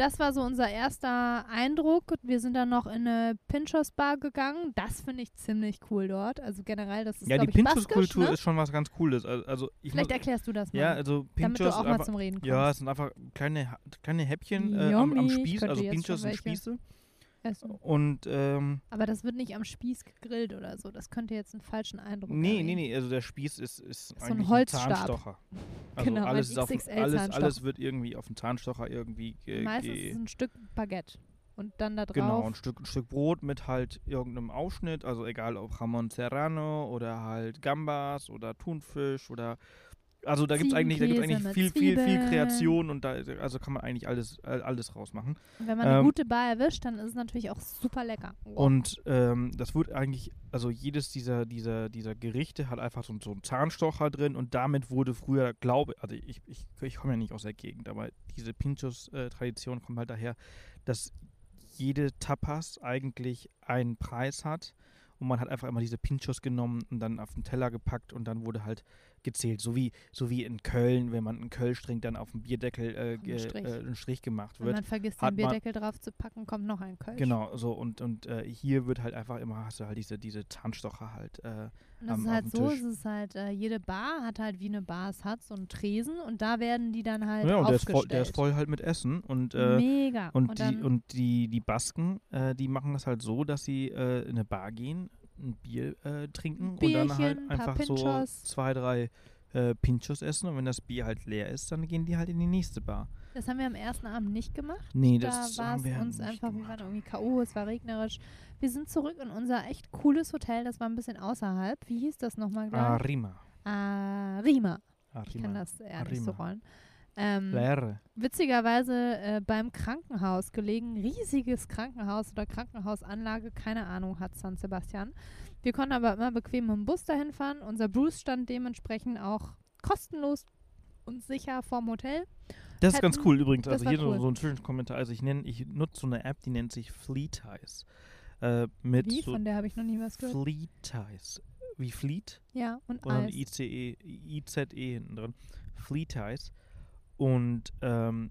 das war so unser erster Eindruck. Wir sind dann noch in eine Pinchos Bar gegangen. Das finde ich ziemlich cool dort. Also generell, das ist ja die ich, baskisch, Pinchos-Kultur ne? ist schon was ganz Cooles. Also, ich Vielleicht muss, erklärst du das mal. Ja, also damit du Pinchos auch mal einfach, zum Reden kommst. Ja, es sind einfach kleine, kleine Häppchen äh, am, am Spieß, also Pinchos sind. Spieße. Essen. Und ähm, Aber das wird nicht am Spieß gegrillt oder so. Das könnte jetzt einen falschen Eindruck nee, erregen. nee, nee, also der Spieß ist, ist So ein eigentlich Holzstab. ein Zahnstocher. <laughs> Also Genau, alles, ist auf, alles, alles wird irgendwie auf den Zahnstocher irgendwie ge, Meistens ge ist es ein Stück Baguette. Und dann da drauf. Genau, ein Stück, ein Stück Brot mit halt irgendeinem Aufschnitt, also egal ob Jamon Serrano oder halt Gambas oder Thunfisch oder also da gibt es eigentlich, da gibt's eigentlich viel, viel, viel. Kreation und da also kann man eigentlich alles, all- alles rausmachen. Und wenn man eine Ähm, gute Bar erwischt, dann ist es natürlich auch super lecker. Wow. Und ähm, das wird eigentlich, also jedes dieser, dieser, dieser Gerichte hat einfach so, so einen Zahnstocher drin und damit wurde früher, glaube also ich, ich, ich komme ja nicht aus der Gegend, aber diese Pinchos-Tradition kommt halt daher, dass jede Tapas eigentlich einen Preis hat und man hat einfach immer diese Pinchos genommen und dann auf den Teller gepackt und dann wurde halt gezählt. So wie, so wie in Köln, wenn man einen Kölsch trinkt, dann auf dem Bierdeckel äh, ge- Strich. äh, ein Strich gemacht Wenn wird. man vergisst, den Bierdeckel drauf zu packen, kommt noch ein Kölsch. Genau, so und, und äh, hier wird halt einfach immer, hast du halt diese, diese Zahnstocher halt. Äh, Und das am- ist auf halt so, Tisch. es ist halt, äh, jede Bar hat halt, wie eine Bar es hat, so einen Tresen und da werden die dann halt ja, und der ist, voll, der ist voll halt mit Essen und äh, Mega. und, dann, die und die die Basken, die machen das halt so, dass sie in eine Bar gehen, ein Bier äh, trinken und dann halt Bierchen, einfach so zwei drei äh, Pinchos essen und wenn das Bier halt leer ist, dann gehen die halt in die nächste Bar. Das haben wir am ersten Abend nicht gemacht. Nee, da das war haben es wir uns einfach, wir gemacht. waren irgendwie K.O., es war regnerisch. Wir sind zurück in unser echt cooles Hotel, das war ein bisschen außerhalb. Wie hieß das nochmal gleich? Arima. Arima. Ich Arima. kann das eher nicht so Arima. rollen. Ähm, Leer. witzigerweise äh, beim Krankenhaus gelegen, riesiges Krankenhaus oder Krankenhausanlage, keine Ahnung, hat San Sebastian. Wir konnten aber immer bequem mit dem Bus dahin fahren. Unser Bruce stand dementsprechend auch kostenlos und sicher vorm Hotel. Das ist ganz hätten- cool übrigens. Also hier so, cool. so ein Zwischenkommentar. Also ich nenne, ich nutze so eine App, die nennt sich Fleet Ties. Äh, mit Wie? so Von der habe ich noch nie was gehört. Fleet Ties. Wie Fleet? Ja, und Und Eis. ICE, IZE hinten drin. Fleet Ties. Und ähm,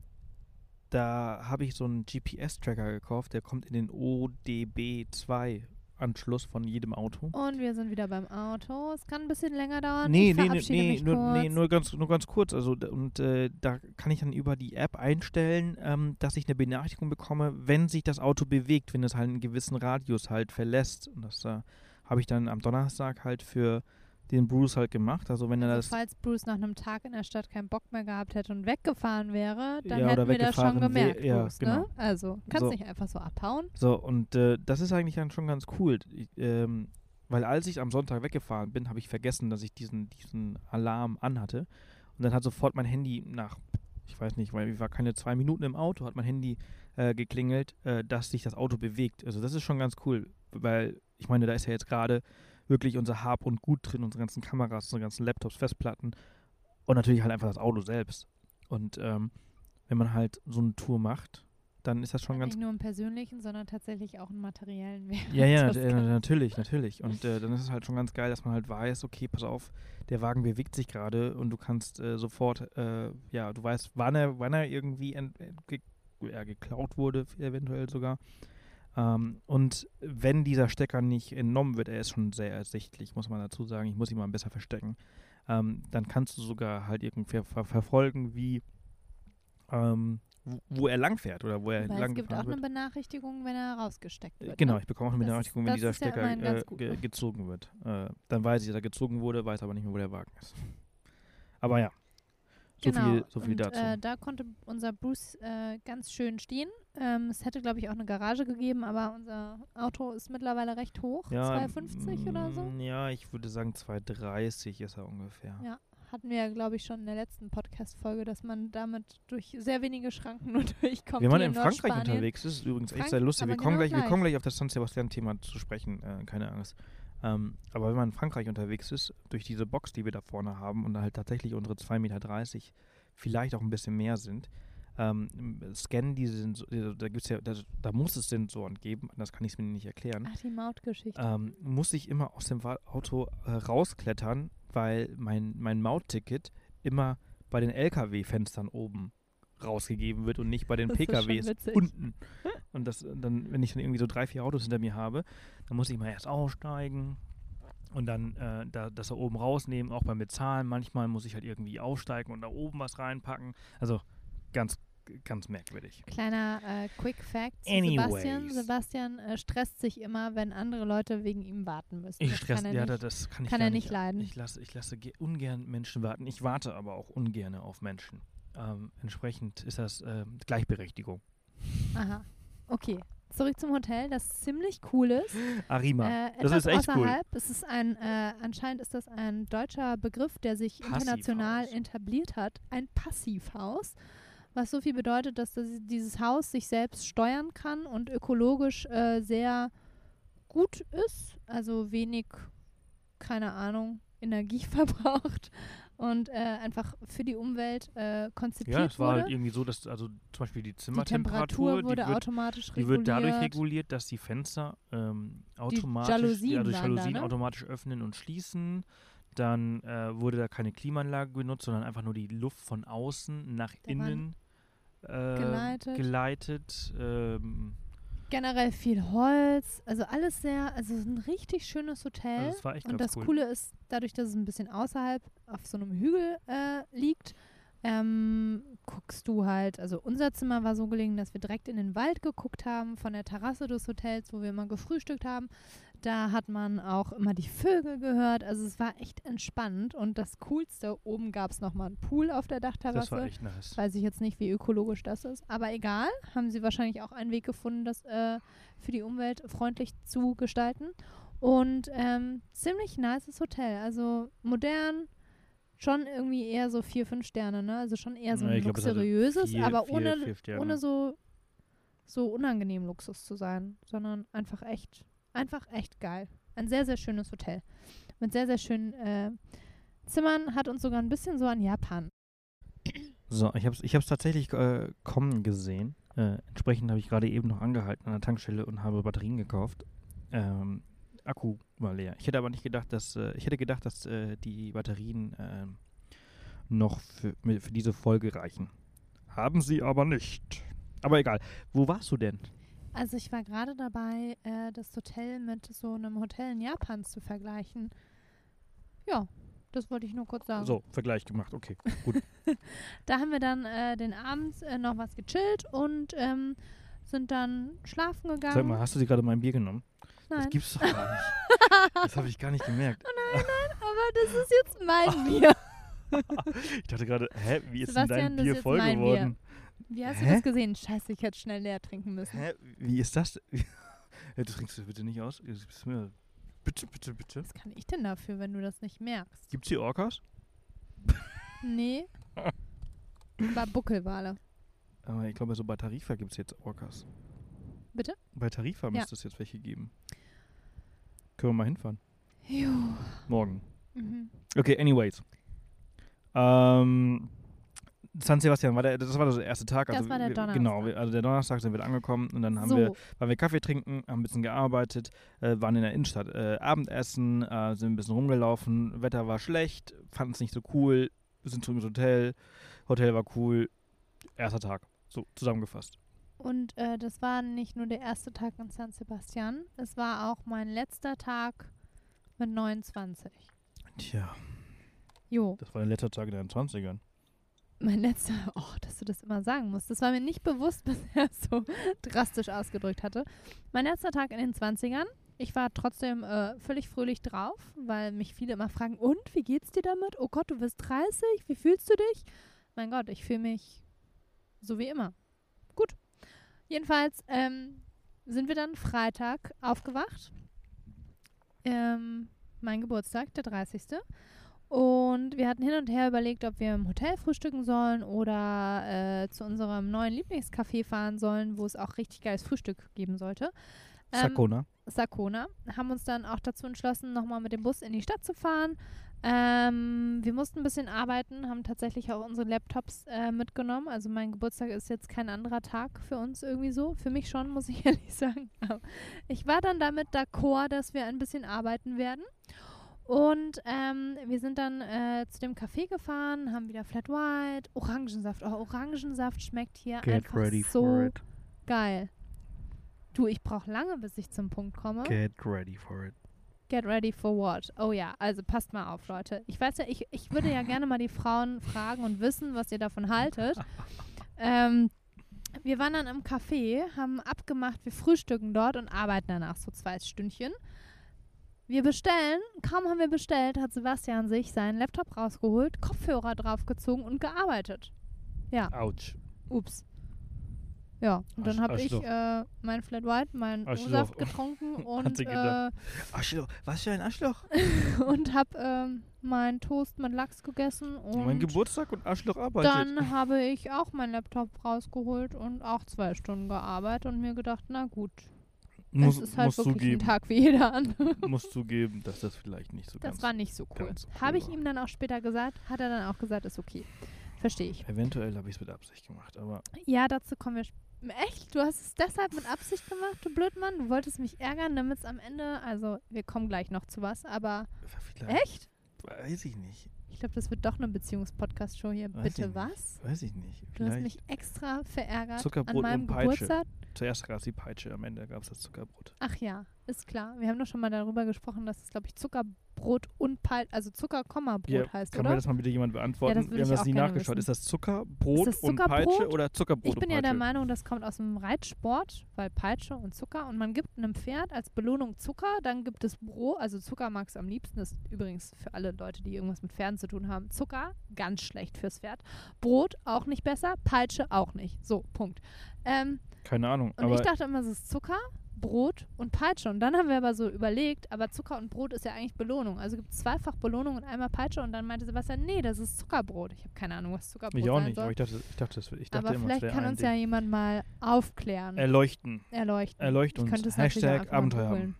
da habe ich so einen GPS-Tracker gekauft, der kommt in den ODB2-Anschluss von jedem Auto. Und wir sind wieder beim Auto. Es kann ein bisschen länger dauern. Nee, ich nee, nee, nee, nur, nee, nur ganz, nur ganz kurz. Also und äh, da kann ich dann über die App einstellen, ähm, dass ich eine Benachrichtigung bekomme, wenn sich das Auto bewegt, wenn es halt einen gewissen Radius halt verlässt. Und das äh, habe ich dann am Donnerstag halt für den Bruce halt gemacht. Also wenn er also das falls Bruce nach einem Tag in der Stadt keinen Bock mehr gehabt hätte und weggefahren wäre, dann Ja, hätten wir das schon gemerkt, ja, Bruce, genau. ne? Also, kannst So. nicht einfach so abhauen. So, und äh, das ist eigentlich dann schon ganz cool. Ich, ähm, weil als ich am Sonntag weggefahren bin, habe ich vergessen, dass ich diesen, diesen Alarm anhatte. Und dann hat sofort mein Handy nach, ich weiß nicht, weil ich war keine zwei Minuten im Auto, hat mein Handy äh, geklingelt, äh, dass sich das Auto bewegt. Also das ist schon ganz cool, weil ich meine, da ist ja jetzt gerade wirklich unser Hab und Gut drin, unsere ganzen Kameras, unsere ganzen Laptops, Festplatten und natürlich halt einfach das Auto selbst. Und ähm, wenn man halt so eine Tour macht, dann ist das schon ganz Nicht nur im persönlichen, sondern tatsächlich auch im materiellen Wert. ja, ja, <laughs> äh, natürlich, natürlich. <laughs> Und äh, dann ist es halt schon ganz geil, dass man halt weiß, okay, pass auf, der Wagen bewegt sich gerade und du kannst äh, sofort, äh, ja, du weißt, wann er, wann er irgendwie ge, ja, geklaut wurde, eventuell sogar. Ähm, und wenn dieser Stecker nicht entnommen wird, er ist schon sehr ersichtlich, muss man dazu sagen. Ich muss ihn mal besser verstecken. Ähm, dann kannst du sogar halt irgendwie ver ver verfolgen, wie ähm, wo, er langfährt oder wo er Weil lang es gibt auch wird. eine Benachrichtigung, wenn er rausgesteckt wird. Genau, Ne? ich bekomme auch eine Das Benachrichtigung, wenn dieser ja Stecker äh, gut, ge ne? gezogen wird. Äh, dann weiß ich, dass er gezogen wurde, weiß aber nicht mehr, wo der Wagen ist. Aber ja, so genau. viel, so viel und, dazu. Äh, da konnte unser Bruce äh, ganz schön stehen. Ähm, es hätte, glaube ich, auch eine Garage gegeben, aber unser Auto ist mittlerweile recht hoch. ja, 250 oder so. mm, Ja, ich würde sagen 230 ist er ungefähr. Ja. Hatten wir ja, glaube ich, schon in der letzten Podcast-Folge, dass man damit durch sehr wenige Schranken <laughs> nur durchkommt. Wenn man in Frankreich unterwegs ist, ist übrigens echt Frank- sehr lustig. Wir aber kommen, genau gleich, wir gleich. kommen gleich auf das San Sebastian-Thema zu sprechen, äh, keine Angst. Ähm, aber wenn man in Frankreich unterwegs ist, durch diese Box, die wir da vorne haben und da halt tatsächlich unsere 2,30 Meter, vielleicht auch ein bisschen mehr sind, ähm, scannen diese Sensoren, da, gibt's ja, da, da muss es Sensoren geben, anders kann ich es mir nicht erklären. Ach, die Mautgeschichte. Ähm, muss ich immer aus dem Auto äh, rausklettern, weil mein, mein Mautticket immer bei den LKW-Fenstern oben rausgegeben wird und nicht bei den Das PKWs unten. Und das dann, wenn ich dann irgendwie so drei, vier Autos hinter mir habe, dann muss ich mal erst aussteigen und dann äh, da, das da oben rausnehmen, auch beim Bezahlen. Manchmal muss ich halt irgendwie aussteigen und da oben was reinpacken. Also ganz, ganz merkwürdig. Kleiner äh, Quick Fact. Sebastian. Sebastian äh, stresst sich immer, wenn andere Leute wegen ihm warten müssen. Ich stress, ja, nicht. da- das kann ich kann er nicht leiden. Ich lasse, ich lasse ge- ungern Menschen warten. Ich warte aber auch ungern auf Menschen. Ähm, entsprechend ist das ähm, Gleichberechtigung. Aha. Okay. Zurück zum Hotel, das ziemlich cool ist. <laughs> Arima. Äh, das ist echt cool. außerhalb. Es ist ein, äh, anscheinend ist das ein deutscher Begriff, der sich Passivhaus. international etabliert hat. Ein Passivhaus. Was so viel bedeutet, dass das, dieses Haus sich selbst steuern kann und ökologisch äh, sehr gut ist. Also wenig, keine Ahnung, Energie <laughs> verbraucht und äh, einfach für die Umwelt äh, konzipiert Ja, es war wurde. halt irgendwie so, dass also zum Beispiel die die Zimmertemperatur, Temperatur wurde die wird, automatisch die reguliert. wird dadurch reguliert, dass die Fenster ähm, automatisch, Jalousien ja, durch waren da, Jalousien ne? automatisch öffnen und schließen. Dann äh, wurde da keine Klimaanlage benutzt, sondern einfach nur die Luft von außen nach waren innen äh, geleitet. geleitet ähm, generell viel Holz, also alles sehr, also es ist ein richtig schönes Hotel. also es war echt und das cool. Coole ist, dadurch, dass es ein bisschen außerhalb auf so einem Hügel äh, liegt, ähm, guckst du halt, also unser Zimmer war so gelegen, dass wir direkt in den Wald geguckt haben, von der Terrasse des Hotels, wo wir immer gefrühstückt haben. Da hat man auch immer die Vögel gehört. Also es war echt entspannend. Und das Coolste, oben gab es nochmal einen Pool auf der Das war Dachterrasse. echt nice. Weiß ich jetzt nicht, wie ökologisch das ist. Aber egal, haben sie wahrscheinlich auch einen Weg gefunden, das äh, für die Umwelt freundlich zu gestalten. Und ähm, ziemlich nices Hotel. Also modern, schon irgendwie eher so vier, fünf Sterne, ne? Also schon eher so Ja, ein hatte luxuriöses, vier- aber vier- ohne, vier ohne so, so unangenehm Luxus zu sein, sondern einfach echt, einfach echt geil. Ein sehr, sehr schönes Hotel. Mit sehr, sehr schönen äh, Zimmern, hat uns sogar ein bisschen so an Japan. So, ich habe es ich tatsächlich äh, kommen gesehen. Äh, entsprechend habe ich gerade eben noch angehalten an der Tankstelle und habe Batterien gekauft. Ähm, Akku war leer. Ich hätte aber nicht gedacht, dass äh, ich hätte gedacht, dass äh, die Batterien ähm, noch für, für diese Folge reichen. Haben sie aber nicht. Aber egal. Wo warst du denn? Also ich war gerade dabei, äh, das Hotel mit so einem Hotel in Japan zu vergleichen. Ja, das wollte ich nur kurz sagen. So, Vergleich gemacht. Okay. <laughs> <laughs> Da haben wir dann äh, den Abend äh, noch was gechillt und ähm, sind dann schlafen gegangen. Sag mal, hast du dir gerade mein Bier genommen? Das Nein, gibt's doch gar nicht. <laughs> Das habe ich gar nicht gemerkt. aber das ist jetzt mein Bier. Ich dachte gerade, hä, wie ist Sebastian, denn dein das Bier voll mein Bier. Wie hast Hä? du das gesehen? Scheiße, ich hätte schnell leer trinken müssen. Hä, wie ist das? <laughs> Ja, du trinkst das bitte nicht aus. Bitte, bitte, bitte. Was kann ich denn dafür, wenn du das nicht merkst? Gibt's hier Orcas? <laughs> Nee. <laughs> War Buckelwale. Aber ich glaube, so bei Tarifa gibt es jetzt Orcas. Bitte? Bei Tarifa Ja. müsste es jetzt welche geben. Können wir mal hinfahren. Jo. Morgen. Mhm. Okay, anyways. Ähm, San Sebastian, war der, das war der erste Tag. Das also war der wir, Donnerstag. Genau, also der Donnerstag sind wir angekommen und dann haben so, wir, waren wir Kaffee trinken, haben ein bisschen gearbeitet, äh, waren in der Innenstadt äh, Abendessen, äh, sind ein bisschen rumgelaufen, Wetter war schlecht, fanden es nicht so cool, sind zurück ins Hotel, Hotel war cool, erster Tag, so zusammengefasst. und äh, das war nicht nur der erste Tag in San Sebastian, es war auch mein letzter Tag mit 29. Tja, Jo, das war der letzte Tag in den 20ern. Mein letzter, <laughs> oh, dass du das immer sagen musst. Das war mir nicht bewusst, <laughs> bis er so drastisch ausgedrückt hatte. Mein letzter Tag in den 20ern. Ich war trotzdem äh, völlig fröhlich drauf, weil mich viele immer fragen, und, wie geht's dir damit? Oh Gott, du wirst 30, wie fühlst du dich? Mein Gott, ich fühle mich so wie immer. Gut. Jedenfalls ähm, sind wir dann Freitag aufgewacht. Ähm, mein Geburtstag, der 30. Und wir hatten hin und her überlegt, ob wir im Hotel frühstücken sollen oder äh, zu unserem neuen Lieblingscafé fahren sollen, wo es auch richtig geiles Frühstück geben sollte. Ähm, Sakona. Sakona. Haben uns dann auch dazu entschlossen, nochmal mit dem Bus in die Stadt zu fahren. Ähm, wir mussten ein bisschen arbeiten, haben tatsächlich auch unsere Laptops äh, mitgenommen. Also mein Geburtstag ist jetzt kein anderer Tag für uns irgendwie so. Für mich schon, <laughs> muss ich ehrlich sagen. Aber ich war dann damit d'accord, dass wir ein bisschen arbeiten werden. Und ähm, wir sind dann äh, zu dem Café gefahren, haben wieder Flat White, Orangensaft. Oh, Orangensaft schmeckt hier Get einfach ready so for it. geil. Du, ich brauche lange, bis ich zum Punkt komme. Get ready for it. Get ready for what? Oh ja, also passt mal auf, Leute. Ich weiß ja, ich, ich würde ja gerne mal die Frauen <laughs> fragen und wissen, was ihr davon haltet. <laughs> ähm, wir waren dann im Café, haben abgemacht, wir frühstücken dort und arbeiten danach so zwei Stündchen. Wir bestellen, kaum haben wir bestellt, hat Sebastian sich seinen Laptop rausgeholt, Kopfhörer draufgezogen und gearbeitet. Ja, Autsch. ups. Ja, und dann habe ich äh, mein Flat White, meinen. O-Saft getrunken <laughs> und äh. Arschloch. Was für ein Arschloch. <laughs> und habe ähm, meinen Toast mit Lachs gegessen und mein Geburtstag und Arschloch arbeitet. dann habe ich auch meinen Laptop rausgeholt und auch zwei Stunden gearbeitet und mir gedacht, na gut, muss, es ist halt wirklich zugeben, ein Tag wie jeder andere. <laughs> muss zugeben, dass das vielleicht nicht so Das ganz war nicht so cool. cool Habe ich ihm dann auch später gesagt, hat er dann auch gesagt, ist okay. Verstehe ich. Eventuell habe ich es mit Absicht gemacht, aber Ja, dazu kommen wir. Echt? Du hast es deshalb mit Absicht gemacht, du Blödmann? Du wolltest mich ärgern, damit es am Ende, also wir kommen gleich noch zu was, aber vielleicht. echt? Weiß ich nicht. Ich glaube, das wird doch eine Beziehungspodcast-Show hier. Weiß Bitte was? Weiß ich nicht. Du hast Vielleicht. mich extra verärgert Zuckerbrot an meinem und Peitsche. Geburtstag. Zuerst gab es die Peitsche, am Ende gab es das Zuckerbrot. Ach ja, ist klar. Wir haben doch schon mal darüber gesprochen, dass es, glaube ich, Zuckerbrot und Peitsche, also Zucker, Komma Brot Ja, heißt, kann oder? mir das mal bitte jemand beantworten? Ja, Wir haben das nie nachgeschaut. wissen. Ist das Zuckerbrot Ist das und Peitsche Zuckerbrot? oder Zuckerbrot Ich bin und ja der Peitsche? Meinung, das kommt aus dem Reitsport, weil Peitsche und Zucker. Und man gibt einem Pferd als Belohnung Zucker, dann gibt es Brot. Also Zucker mag es am liebsten. Das ist übrigens für alle Leute, die irgendwas mit Pferden zu tun haben. Zucker, ganz schlecht fürs Pferd. Brot, auch nicht besser. Peitsche, auch nicht. So, Punkt. Ähm, Keine Ahnung. und aber ich dachte immer, es ist Zucker, Brot und Peitsche. Und dann haben wir aber so überlegt, aber Zucker und Brot ist ja eigentlich Belohnung. Also gibt es zweifach Belohnung und einmal Peitsche. Und dann meinte Sebastian, nee, das ist Zuckerbrot. Ich habe keine Ahnung, was Zuckerbrot ich auch nicht, aber ich dachte, ich dachte, das, ich dachte aber immer, vielleicht kann uns Ding. ja jemand mal aufklären, Erleuchten. erleuchten. Erleucht Ich uns. Hashtag Abenteuer haben.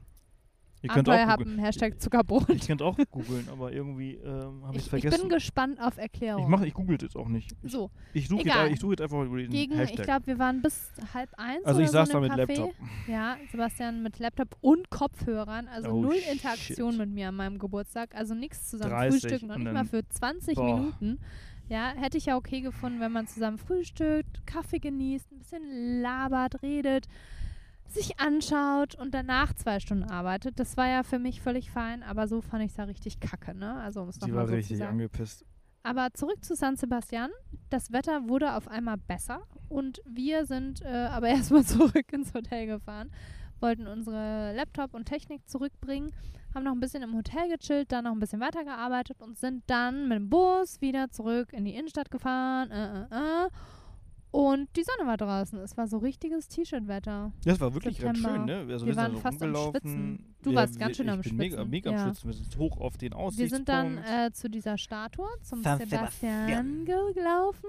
Ihr könnt Abenteuer auch haben, Hashtag Zuckerbrot. Ich könnte auch <laughs> googeln, aber irgendwie ähm, habe ich es Ich, ich vergessen. bin gespannt auf ich Erklärungen. mache, ich google jetzt auch nicht. Ich, so, ich suche jetzt, ich suche jetzt einfach über den gegen, Hashtag. ich glaube, wir waren bis halb eins also ich so saß da mit Café. Laptop. Ja, Sebastian mit Laptop und Kopfhörern, also Oh, null shit. Interaktion mit mir an meinem Geburtstag, also nichts zusammen 30 frühstücken, noch nicht mal für 20 Boah. Minuten. Ja, hätte ich ja okay gefunden, wenn man zusammen frühstückt, Kaffee genießt, ein bisschen labert, redet, sich anschaut und danach zwei Stunden arbeitet. Das war ja für mich völlig fein, aber so fand ich es ja richtig kacke, ne? Also um es nochmal war so zu richtig sagen. angepisst. Aber zurück zu San Sebastian. Das Wetter wurde auf einmal besser und wir sind äh, aber <laughs> erstmal zurück ins Hotel gefahren, wollten unsere Laptop und Technik zurückbringen, haben noch ein bisschen im Hotel gechillt, dann noch ein bisschen weitergearbeitet und sind dann mit dem Bus wieder zurück in die Innenstadt gefahren. Äh, äh, äh. Und die Sonne war draußen. Es war so richtiges T-Shirt-Wetter. Das war wirklich ganz schön, ne? Also Wir sind waren so fast am. Schwitzen. Du warst ganz schön am bin Mega, Schwitzen. mega Ja. am Schwitzen. Wir sind hoch auf den Wir Aussichtspunkt. sind dann äh, zu dieser Statue, zum San Sebastian gelaufen.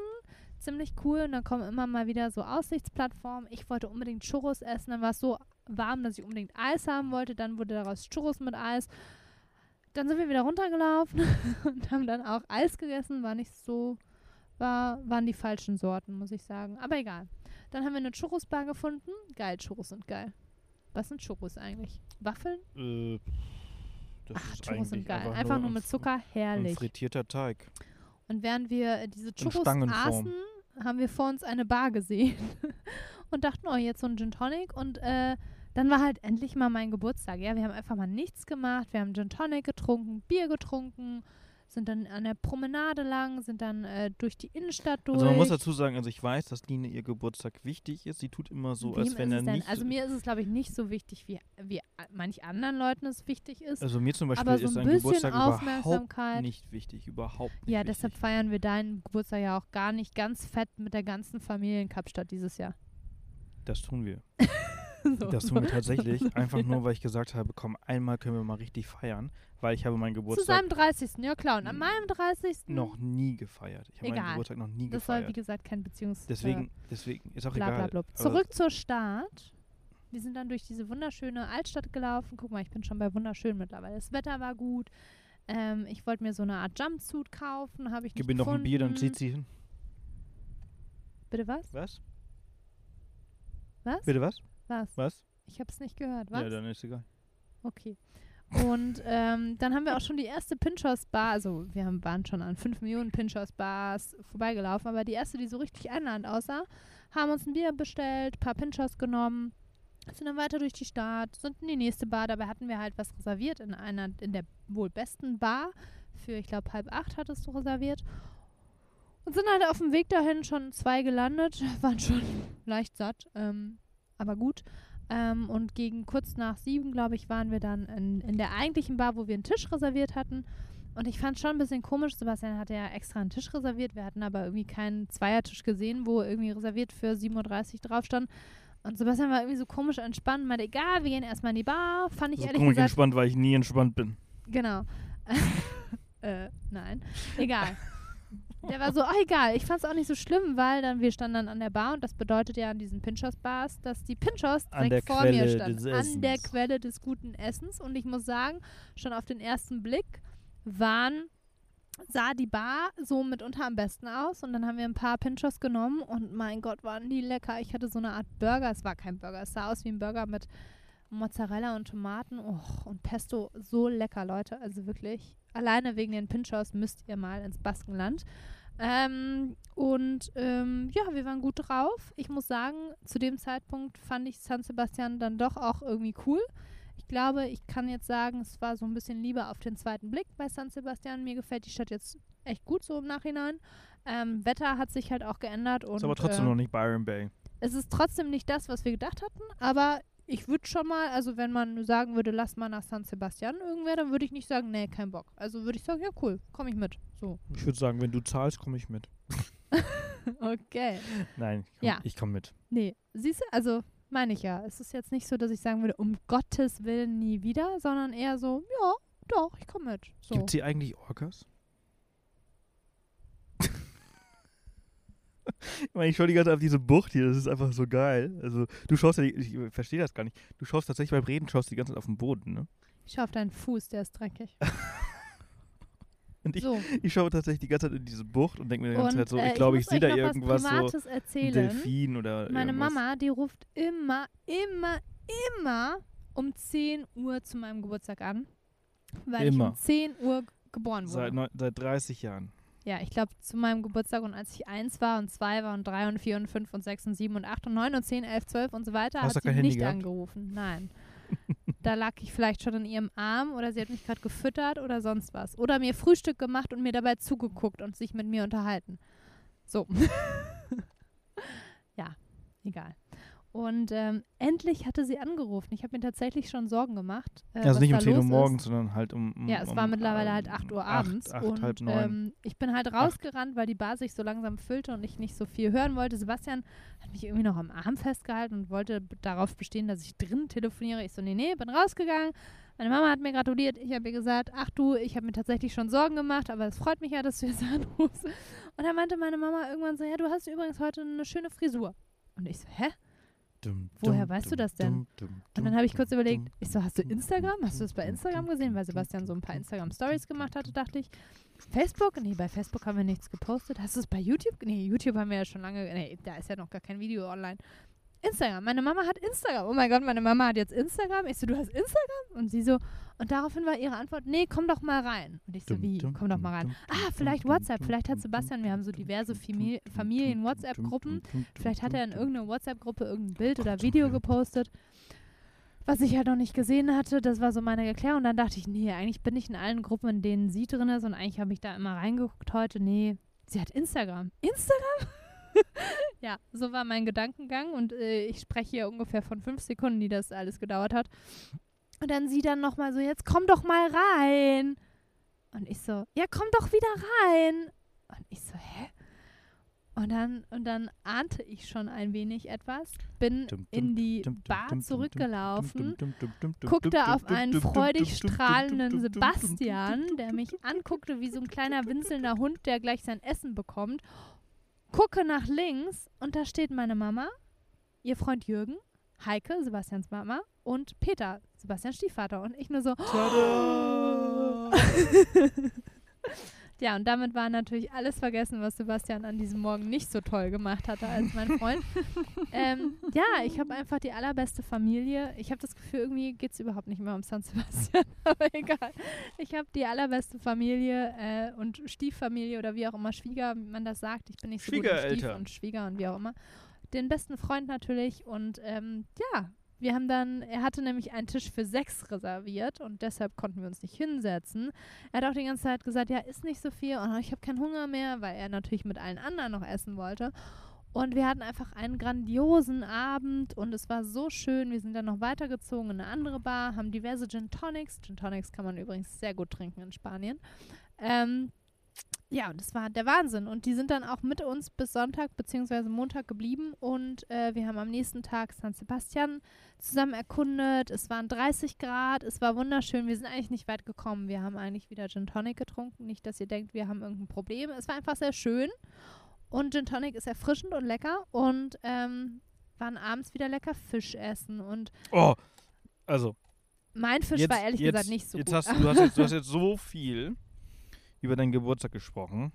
Ziemlich cool. Und dann kommen immer mal wieder so Aussichtsplattformen. Ich wollte unbedingt Churros essen. Dann war es so warm, dass ich unbedingt Eis haben wollte. Dann wurde daraus Churros mit Eis. Dann sind wir wieder runtergelaufen <laughs> und haben dann auch Eis gegessen. War nicht so, war, waren die falschen Sorten, muss ich sagen. Aber egal. Dann haben wir eine Churros-Bar gefunden. Geil, Churros sind geil. Was sind Churros eigentlich? Waffeln? äh, das Ach, ist Churros sind geil. Einfach, nur ein mit Zucker, herrlich. frittierter Teig. Und während wir diese Churros aßen, haben wir vor uns eine Bar gesehen <laughs> und dachten, oh, jetzt so ein Gin Tonic. Und äh, dann war halt endlich mal mein Geburtstag. Ja, wir haben einfach mal nichts gemacht. Wir haben Gin Tonic getrunken, Bier getrunken, sind dann an der Promenade lang, sind dann äh, durch die Innenstadt durch. Also man muss dazu sagen, also ich weiß, dass Line ihr Geburtstag wichtig ist. Sie tut immer so, Wem als wenn er nicht. Also mir ist es, glaube ich, nicht so wichtig, wie, wie manch anderen Leuten es wichtig ist. also mir zum Beispiel aber so ist ein Geburtstag überhaupt nicht wichtig. Überhaupt nicht ja, wichtig. deshalb feiern wir deinen Geburtstag ja auch gar nicht ganz fett mit der ganzen Familie in Kapstadt dieses Jahr. Das tun wir. <laughs> <laughs> so. Das tun wir tatsächlich. <laughs> Einfach nur, weil ich gesagt habe, komm, einmal können wir mal richtig feiern. Weil ich habe meinen Zu Geburtstag seinem 30. Ja klar, und an meinem 30. noch nie gefeiert. Ich habe meinen. Geburtstag noch nie Das soll, wie gefeiert. gesagt, kein Beziehungs... Deswegen, deswegen ist auch äh, bla, egal. bla. Zurück zur Stadt. Wir sind dann durch diese wunderschöne Altstadt gelaufen. Guck mal, ich bin schon bei wunderschön mittlerweile. Das Wetter war gut. Ähm, ich wollte mir so eine Art Jumpsuit kaufen, habe ich Gib nicht mir noch ein Bier, dann zieht sie hin. Bitte was? Was? Was? Bitte was? Was? Was? Ich habe es nicht gehört. Was? Ja, dann ist egal. Okay. Und ähm, dann haben wir auch schon die erste Pinchos-Bar, also wir haben, waren schon an 5 Millionen Pinchos-Bars vorbeigelaufen, aber die erste, die so richtig einladend aussah, haben uns ein Bier bestellt, paar Pinchos genommen, sind dann weiter durch die Stadt, sind in die nächste Bar, dabei hatten wir halt was reserviert in einer, in der wohl besten Bar, für ich glaube halb acht hattest du reserviert. Und sind halt auf dem Weg dahin schon zwei gelandet, <laughs> waren schon leicht satt, ähm, aber gut. Ähm, und gegen kurz nach sieben, glaube ich, waren wir dann in, in der eigentlichen Bar, wo wir einen Tisch reserviert hatten. Und ich fand es schon ein bisschen komisch. Sebastian hatte ja extra einen Tisch reserviert. Wir hatten aber irgendwie keinen Zweiertisch gesehen, wo irgendwie reserviert für 7.30 Uhr drauf stand. Und Sebastian war irgendwie so komisch entspannt. Meinte, egal, wir gehen erstmal in die Bar. Fand ich So ehrlich komisch gesagt. entspannt, weil ich nie entspannt bin. Genau. <laughs> äh, nein. Egal. <laughs> Der war so, ach egal, ich fand es auch nicht so schlimm, weil dann wir standen dann an der Bar und das bedeutet ja an diesen Pinchos-Bars, dass die Pinchos direkt vor mir Quelle standen. des An der. Quelle des guten Essens. Und ich muss sagen, schon auf den ersten Blick waren, sah die Bar so mitunter am besten aus. Und dann haben wir ein paar Pinchos genommen und mein Gott, waren die lecker. Ich hatte so eine Art Burger, es war kein Burger, es sah aus wie ein Burger mit Mozzarella und Tomaten oh, und Pesto. So lecker, Leute. Also wirklich. Alleine wegen den Pinchos müsst ihr mal ins Baskenland. Ähm, und ähm, ja, wir waren gut drauf. Ich muss sagen, zu dem Zeitpunkt fand ich San Sebastian dann doch auch irgendwie cool. Ich glaube, ich kann jetzt sagen, es war so ein bisschen Liebe auf den zweiten Blick bei San Sebastian. Mir gefällt die Stadt jetzt echt gut so im Nachhinein. Ähm, Wetter hat sich halt auch geändert. Und, ist aber trotzdem äh, noch nicht Byron Bay. Es ist trotzdem nicht das, was wir gedacht hatten, aber ich würde schon mal, also wenn man sagen würde, lass mal nach San Sebastian irgendwer, dann würde ich nicht sagen, nee, kein Bock. Also würde ich sagen, ja cool, komme ich mit. So. Ich würde sagen, wenn du zahlst, komme ich mit. <laughs> Okay. Nein, ich komme Ja. komm mit. Nee, siehst du, also meine ich ja. Es ist jetzt nicht so, dass ich sagen würde, um Gottes Willen nie wieder, sondern eher so, ja, doch, ich komme mit. So. Gibt es hier eigentlich Orcas? Ich meine, ich schaue die ganze Zeit auf diese Bucht hier, das ist einfach so geil. Also, du schaust ja, ich verstehe das gar nicht. Du schaust tatsächlich beim Reden, schaust die ganze Zeit auf den Boden, ne? Ich schau auf deinen Fuß, der ist dreckig. <laughs> Und ich, So. ich schaue tatsächlich die ganze Zeit in diese Bucht und denke mir die ganze Und, Zeit so, äh, ich glaube, ich sehe da irgendwas was so, Privates ein erzählen. Delfin oder Meine irgendwas. Mama, die ruft immer, immer, immer um 10 Uhr zu meinem Geburtstag an. Weil ich Immer. um 10 Uhr geboren wurde. Seit, neun, seit 30 Jahren. Ja, ich glaube zu meinem Geburtstag und als ich eins war und zwei war und drei und vier und fünf und sechs und sieben und acht und neun und zehn, elf, zwölf und so weiter, Hast hat sie nicht gehabt? angerufen. Nein. <laughs> da lag ich vielleicht schon in ihrem Arm oder sie hat mich gerade gefüttert oder sonst was. Oder mir Frühstück gemacht und mir dabei zugeguckt und sich mit mir unterhalten. So. <laughs> ja, egal. Und ähm, endlich hatte sie angerufen. Ich habe mir tatsächlich schon Sorgen gemacht. Äh, also was nicht um 10 Uhr morgens, sondern halt um. um Ja, es um, war mittlerweile halt ähm, 8 Uhr abends. acht, und halb neun. ähm, ich bin halt rausgerannt, weil die Bar sich so langsam füllte und ich nicht so viel hören wollte. Sebastian hat mich irgendwie noch am Arm festgehalten und wollte darauf bestehen, dass ich drin telefoniere. Ich so, nee, nee, bin rausgegangen. Meine Mama hat mir gratuliert. Ich habe ihr gesagt, ach du, ich habe mir tatsächlich schon Sorgen gemacht, aber es freut mich ja, dass du jetzt <laughs> anrufst. Und dann meinte meine Mama irgendwann so, ja, du hast übrigens heute eine schöne Frisur. Und ich so, hä? Dum, Woher dum, weißt du das denn? Und dann habe ich kurz überlegt, ich so, hast du Instagram? Hast du das bei Instagram gesehen? Weil Sebastian so ein paar Instagram-Stories gemacht hatte, dachte ich. Facebook? Nee, bei Facebook haben wir nichts gepostet. Hast du es bei YouTube? Nee, YouTube haben wir ja schon lange. Nee, da ist ja noch gar kein Video online. Instagram. Meine Mama hat Instagram. Oh mein Gott, meine Mama hat jetzt Instagram. Ich so, du hast Instagram? Und sie so, und daraufhin war ihre Antwort, nee, komm doch mal rein. Und ich so, wie? Komm doch mal rein. Ah, vielleicht WhatsApp. Vielleicht hat Sebastian, wir haben so diverse dum, Famili- dum, Familien- dum, WhatsApp-Gruppen. dum, dum, Vielleicht hat er in irgendeiner WhatsApp-Gruppe irgendein Bild oder Video gepostet, was ich halt noch nicht gesehen hatte. Das war so meine Erklärung. Und dann dachte ich, nee, eigentlich bin ich in allen Gruppen, in denen sie drin ist. Und eigentlich habe ich da immer reingeguckt heute. Nee, sie hat Instagram. Instagram? <laughs> ja, so war mein Gedankengang. Und äh, ich spreche hier ungefähr von fünf Sekunden, die das alles gedauert hat. Und dann sie dann nochmal so, jetzt komm doch mal rein. Und ich so, ja, komm doch wieder rein. Und ich so, hä? Und dann, und dann ahnte ich schon ein wenig etwas, bin in die Bar zurückgelaufen, guckte auf einen freudig strahlenden Sebastian, der mich anguckte wie so ein kleiner winselnder Hund, der gleich sein Essen bekommt. Gucke nach links und da steht meine Mama, ihr Freund Jürgen, Heike, Sebastians Mama und Peter, Sebastians Stiefvater. Und ich nur so, Tada! <laughs> <laughs> Ja, und damit war natürlich alles vergessen, was Sebastian an diesem Morgen nicht so toll gemacht hatte als mein Freund. <laughs> ähm, ja, ich habe einfach die allerbeste Familie. Ich habe das Gefühl, irgendwie geht es überhaupt nicht mehr um San Sebastian, <laughs> aber egal. Ich habe die allerbeste Familie äh, und Stieffamilie oder wie auch immer Schwieger, wie man das sagt. Ich bin nicht so gut Stief und Schwieger und wie auch immer. Den besten Freund natürlich und ähm, ja, wir haben dann, er hatte nämlich einen Tisch für sechs reserviert und deshalb konnten wir uns nicht hinsetzen. Er hat auch die ganze Zeit gesagt, ja, isst nicht so viel und ich habe keinen Hunger mehr, weil er natürlich mit allen anderen noch essen wollte. Und wir hatten einfach einen grandiosen Abend und es war so schön. Wir sind dann noch weitergezogen in eine andere Bar, haben diverse Gin Tonics. Gin Tonics kann man übrigens sehr gut trinken in Spanien. Ähm, ja, und das war der Wahnsinn. Und die sind dann auch mit uns bis Sonntag bzw. Montag geblieben. Und äh, wir haben am nächsten Tag San Sebastian zusammen erkundet. Es waren 30 Grad, es war wunderschön. Wir sind eigentlich nicht weit gekommen. Wir haben eigentlich wieder Gin Tonic getrunken. Nicht, dass ihr denkt, wir haben irgendein Problem. Es war einfach sehr schön. Und Gin Tonic ist erfrischend und lecker. Und ähm, waren abends wieder lecker Fisch essen. Und Oh, also, mein Fisch jetzt, war ehrlich jetzt, gesagt nicht so jetzt gut. Hast, du, hast jetzt, du hast <laughs> jetzt so viel über deinen Geburtstag gesprochen.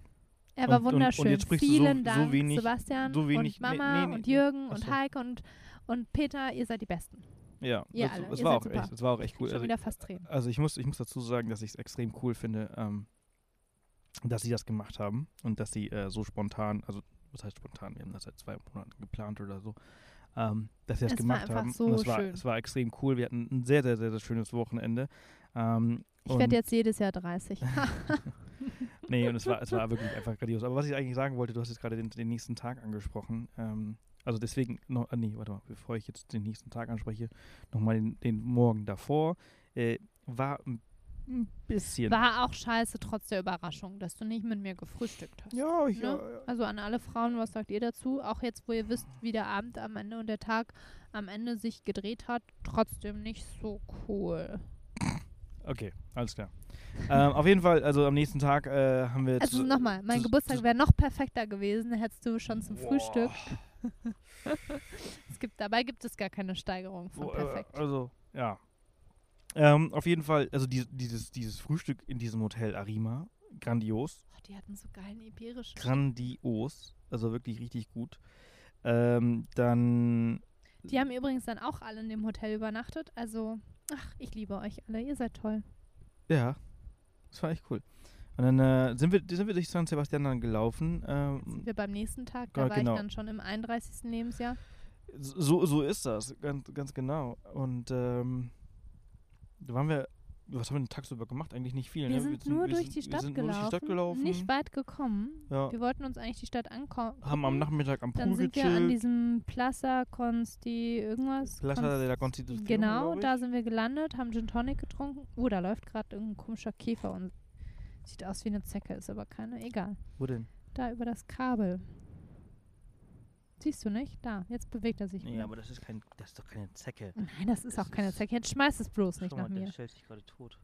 Er war und- und- und wunderschön. jetzt sprichst du so- Vielen so Dank, wenig- Sebastian so wenig- und Mama nee, nee, und. Jürgen Ach und so. Heike und, und Peter. Ihr seid die Besten. Ja, Ihr das, das ihr war auch super. echt, das war auch echt cool. Also, wieder fast Tränen. also ich muss, ich muss dazu sagen, dass ich es extrem cool finde, ähm, dass sie das gemacht haben und dass sie äh, so spontan, also was heißt spontan, wir haben das seit zwei Monaten geplant oder so, ähm, dass wir das Es gemacht haben. so und es war, schön. es war extrem cool. Wir hatten ein sehr, sehr, sehr, sehr schönes Wochenende. Ähm, Ich werde jetzt jedes Jahr 30. <laughs> <laughs> <laughs> Nee, und es war, es war wirklich einfach grandios. Aber was ich eigentlich sagen wollte, du hast jetzt gerade den, den nächsten Tag angesprochen. Ähm, also deswegen noch, ah, nee, warte mal, bevor ich jetzt den nächsten Tag anspreche, nochmal den, den Morgen davor. Äh, war ein, ein bisschen. War auch scheiße, trotz der Überraschung, dass du nicht mit mir gefrühstückt hast. ja, ich, Ne? ja, ja. Also an alle Frauen, was sagt ihr dazu? Auch jetzt, wo ihr wisst, wie der Abend am Ende und der Tag am Ende sich gedreht hat, trotzdem nicht so cool. Okay, alles klar. Ähm, auf jeden Fall, also am nächsten Tag äh, haben wir. Also nochmal, mein Geburtstag wäre noch perfekter gewesen, hättest du schon zum Boah. Frühstück. <laughs> Es gibt, dabei gibt es gar keine Steigerung von äh, perfekt. Also, ja. Ähm, auf jeden Fall, also die, dieses, dieses Frühstück in diesem Hotel Arima, grandios. Oh, die hatten so geilen iberischen. Grandios. Also wirklich richtig gut. Ähm, dann. Die haben übrigens dann auch alle in dem Hotel übernachtet. Also, ach, ich liebe euch alle. Ihr seid toll. Ja, das war echt cool. Und dann äh, sind, wir, sind wir durch San Sebastian dann gelaufen. Sind Ähm, wir beim nächsten Tag. Da war genau. ich dann schon im 31. Lebensjahr. so, so ist das, ganz, ganz genau. Und ähm, da waren wir. Was haben wir denn tagsüber gemacht? Eigentlich nicht viel. Wir ne? sind nur wir durch die wir Stadt sind nur durch gelaufen. die Stadt gelaufen. Nicht weit gekommen. ja, Wir wollten uns eigentlich die Stadt angucken. haben am Nachmittag am Pool Dann sind wir an gechillt. diesem Plaza Consti irgendwas. Plaza Const- de la Constitución. Genau, da sind wir gelandet, haben Gin Tonic getrunken. Oh, da läuft gerade irgendein komischer Käfer und sieht aus wie eine Zecke, ist aber keine. Egal. Wo denn? Da über das Kabel. Siehst du nicht? Da, jetzt bewegt er sich. Nee, wieder. aber das ist, kein, das ist doch keine Zecke. Nein, das ist das auch keine ist- Zecke. Jetzt schmeiß es bloß nicht Schau nach mal, der mir. stellt sich gerade tot.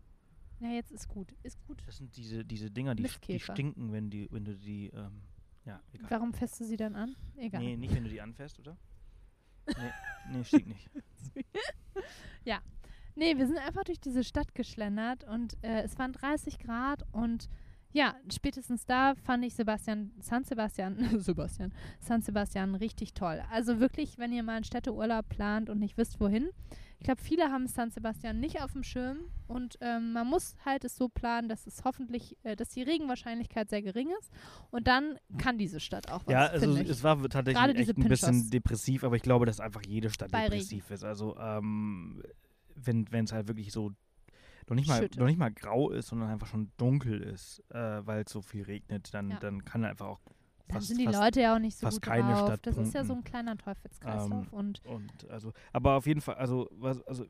Ja, jetzt ist gut. Ist gut. Das sind diese, diese Dinger, die, die stinken, wenn, die, wenn du die. Ähm, ja, egal. Warum fässt du sie dann an? Egal. Nee, nicht wenn du die anfährst, oder? Nee, nee stinkt nicht. <laughs> Nee, wir sind einfach durch diese Stadt geschlendert und äh, es waren 30 Grad und ja, spätestens da fand ich Sebastian, San Sebastian, <laughs> Sebastian, San Sebastian richtig toll. Also wirklich, wenn ihr mal einen Städteurlaub plant und nicht wisst, wohin. Ich glaube, viele haben San Sebastian nicht auf dem Schirm und ähm, man muss halt es so planen, dass es hoffentlich, äh, dass die Regenwahrscheinlichkeit sehr gering ist und dann kann diese Stadt auch was, ja, also es war tatsächlich Gerade echt ein bisschen depressiv, aber ich glaube, dass einfach jede Stadt Bei Regen. depressiv ist. Also, ähm, wenn es halt wirklich so noch nicht, mal, noch nicht mal grau ist, sondern einfach schon dunkel ist, äh, weil es so viel regnet, dann, Ja. dann kann einfach auch dann fast- sind die Leute ja auch nicht so fast gut keine drauf. Stadt Das ist ja so ein kleiner Teufelskreislauf Ähm, und Und also, aber auf jeden Fall, also, was, also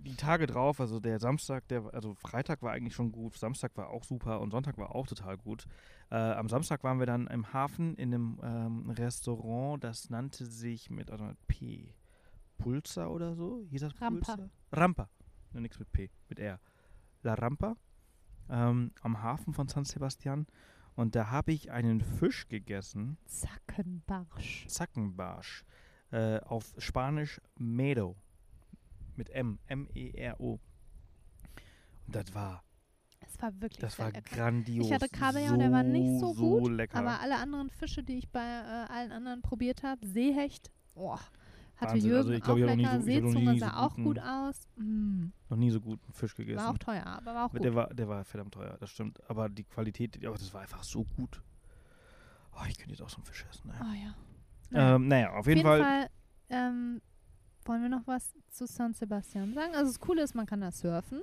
die Tage drauf, also der Samstag, der, also Freitag war eigentlich schon gut, Samstag war auch super und Sonntag war auch total gut. Äh, am Samstag waren wir dann im Hafen in einem ähm, Restaurant, das nannte sich mit, also mit P. Pulsa oder so? Hieß das Rampa. Pulsa? Rampa. Ne, nix mit P, mit R. La Rampa. Ähm, am Hafen von San Sebastian. Und da habe ich einen Fisch gegessen. Zackenbarsch. Zackenbarsch. Äh, auf Spanisch Medo. Mit M. M-E-R-O. Und das war, Es war wirklich das war lecker. grandios. Ich hatte Kabeljau, der war nicht so so gut, lecker. Aber alle anderen Fische, die ich bei äh, allen anderen probiert habe, Seehecht, oh, hatte Wahnsinn. Jürgen Also ich glaub, auch ich hab noch nie so- Seezunge nie sah so auch guten- gut aus. Mm, Noch nie so guten Fisch gegessen. war auch teuer, aber war auch Aber gut. der war, der war verdammt teuer, das stimmt. Aber die Qualität, aber das war einfach so gut. Oh, ich könnte jetzt auch so einen Fisch essen. Naja, oh ja. Naja. ähm, naja auf jeden Fall. ähm, wollen wir noch was zu San Sebastian sagen? Also das Coole ist, man kann da surfen.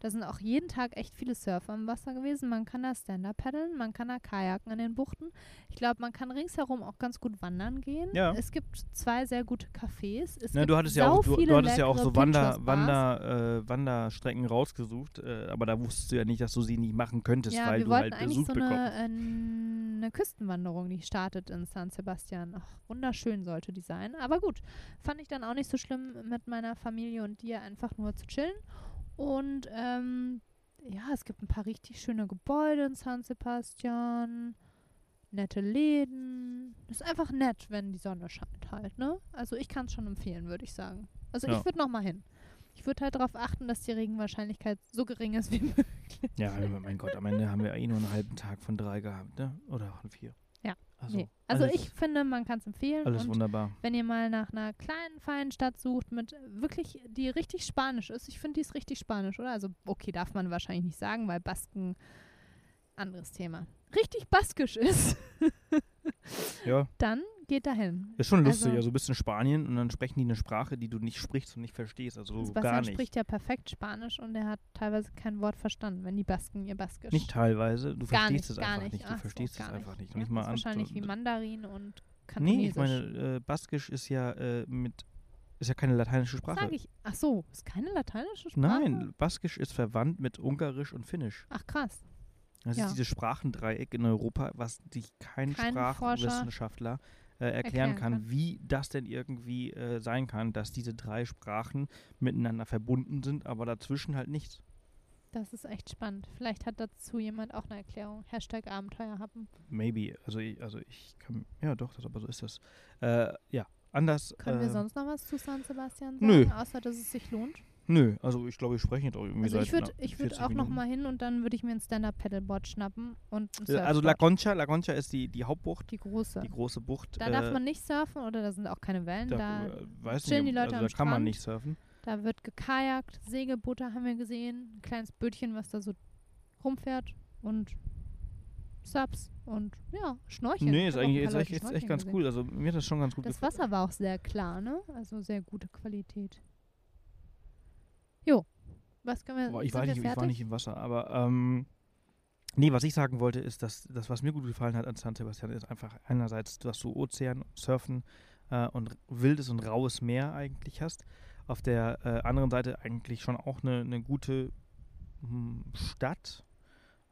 Da sind auch jeden Tag echt viele Surfer im Wasser gewesen. Man kann da Stand-Up paddeln, man kann da kajaken in den Buchten. Ich glaube, man kann ringsherum auch ganz gut wandern gehen. Ja. Es gibt zwei sehr gute Cafés. Es gibt du hattest ja auch, du, du hattest ja auch so Wander. Wander, äh, Wanderstrecken rausgesucht, äh, aber da wusstest du ja nicht, dass du sie nicht machen könntest, Ja, weil wir du wollten halt eigentlich Besuch so bekommst. eine, äh, eine Küstenwanderung, die startet in San Sebastian. Ach, wunderschön sollte die sein. Aber gut, fand ich dann auch nicht so schlimm mit meiner Familie und dir einfach nur zu chillen. Und ähm, ja, es gibt ein paar richtig schöne Gebäude in San Sebastian, nette Läden. Ist einfach nett, wenn die Sonne scheint halt, ne? Also ich kann es schon empfehlen, würde ich sagen. Also Ja. ich würde noch mal hin. Ich würde halt darauf achten, dass die Regenwahrscheinlichkeit so gering ist wie <laughs> möglich. Ja, mein Gott, am Ende haben wir eh nur einen halben Tag von drei gehabt, ne? Oder von vier. Also, nee. also ich finde, man kann es empfehlen. Alles und wunderbar. wenn ihr mal nach einer kleinen, feinen Stadt sucht, mit wirklich, die richtig spanisch ist, ich finde, die ist richtig spanisch, oder? Also, okay, darf man wahrscheinlich nicht sagen, weil Basken, anderes Thema. Richtig baskisch ist, Ja, <laughs> dann geht dahin. Ist schon lustig. Also- Also, du bist in Spanien und dann sprechen die eine Sprache, die du nicht sprichst und nicht verstehst. Also so Sebastian gar nicht. spricht ja perfekt Spanisch und er hat teilweise kein Wort verstanden, wenn die Basken ihr Baskisch. Nicht teilweise. Du gar verstehst nicht, es einfach nicht. nicht. Du Ach so, verstehst es gar einfach nicht. Ja, Und nicht mal wahrscheinlich wie so- Mandarin und Nee, Kantonesisch. ich meine, äh, Baskisch ist ja äh, mit ist ja keine lateinische Sprache. Sag ich. Ach so, ist keine lateinische Sprache? Nein, Baskisch ist verwandt mit Ungarisch und Finnisch. Ach krass. Das Ja. ist dieses Sprachendreieck in Europa, was sich kein, Kein Sprachwissenschaftler äh, erklären, erklären kann, kann. wie das denn irgendwie äh, sein kann, dass diese drei Sprachen miteinander verbunden sind, aber dazwischen halt nichts. Das ist echt spannend. Vielleicht hat dazu jemand auch eine Erklärung. Hashtag Abenteuer haben. Maybe. Also ich, also ich kann. Ja, doch, das, aber so ist das. Äh, ja, anders. Können wir äh, sonst noch was zu San Sebastian sagen? Nö. Außer, dass es sich lohnt. Nö, also ich glaube, wir sprechen jetzt auch irgendwie Also seit ich würde na, ich würd 40 auch noch Minuten. mal hin und dann würde ich mir ein Stand-Up-Paddleboard schnappen und Also La. Concha, La Concha ist die, die Hauptbucht, Die große. die große Bucht. Da äh, darf man nicht surfen oder da sind auch keine Wellen. da, Da, äh, weiß chillen nicht, die Leute also am da kann man Strand. nicht surfen. da wird gekajakt, Segelboote haben wir gesehen, ein kleines Bötchen, was da so rumfährt und Subs und ja, Schnorcheln. Nee, Ich ist eigentlich ist echt, echt, echt ganz gesehen. cool. Also mir hat das schon ganz gut Das gefallen. Wasser war auch sehr klar, ne? Also sehr gute Qualität. Jo, was können wir, Boah, ich, war nicht, ich war nicht im Wasser, aber ähm, nee, was ich sagen wollte, ist, dass das, was mir gut gefallen hat an San Sebastian, ist einfach einerseits, dass du Ozean, Surfen äh, und wildes und raues Meer eigentlich hast. Auf der äh, anderen Seite eigentlich schon auch eine, eine gute hm, Stadt,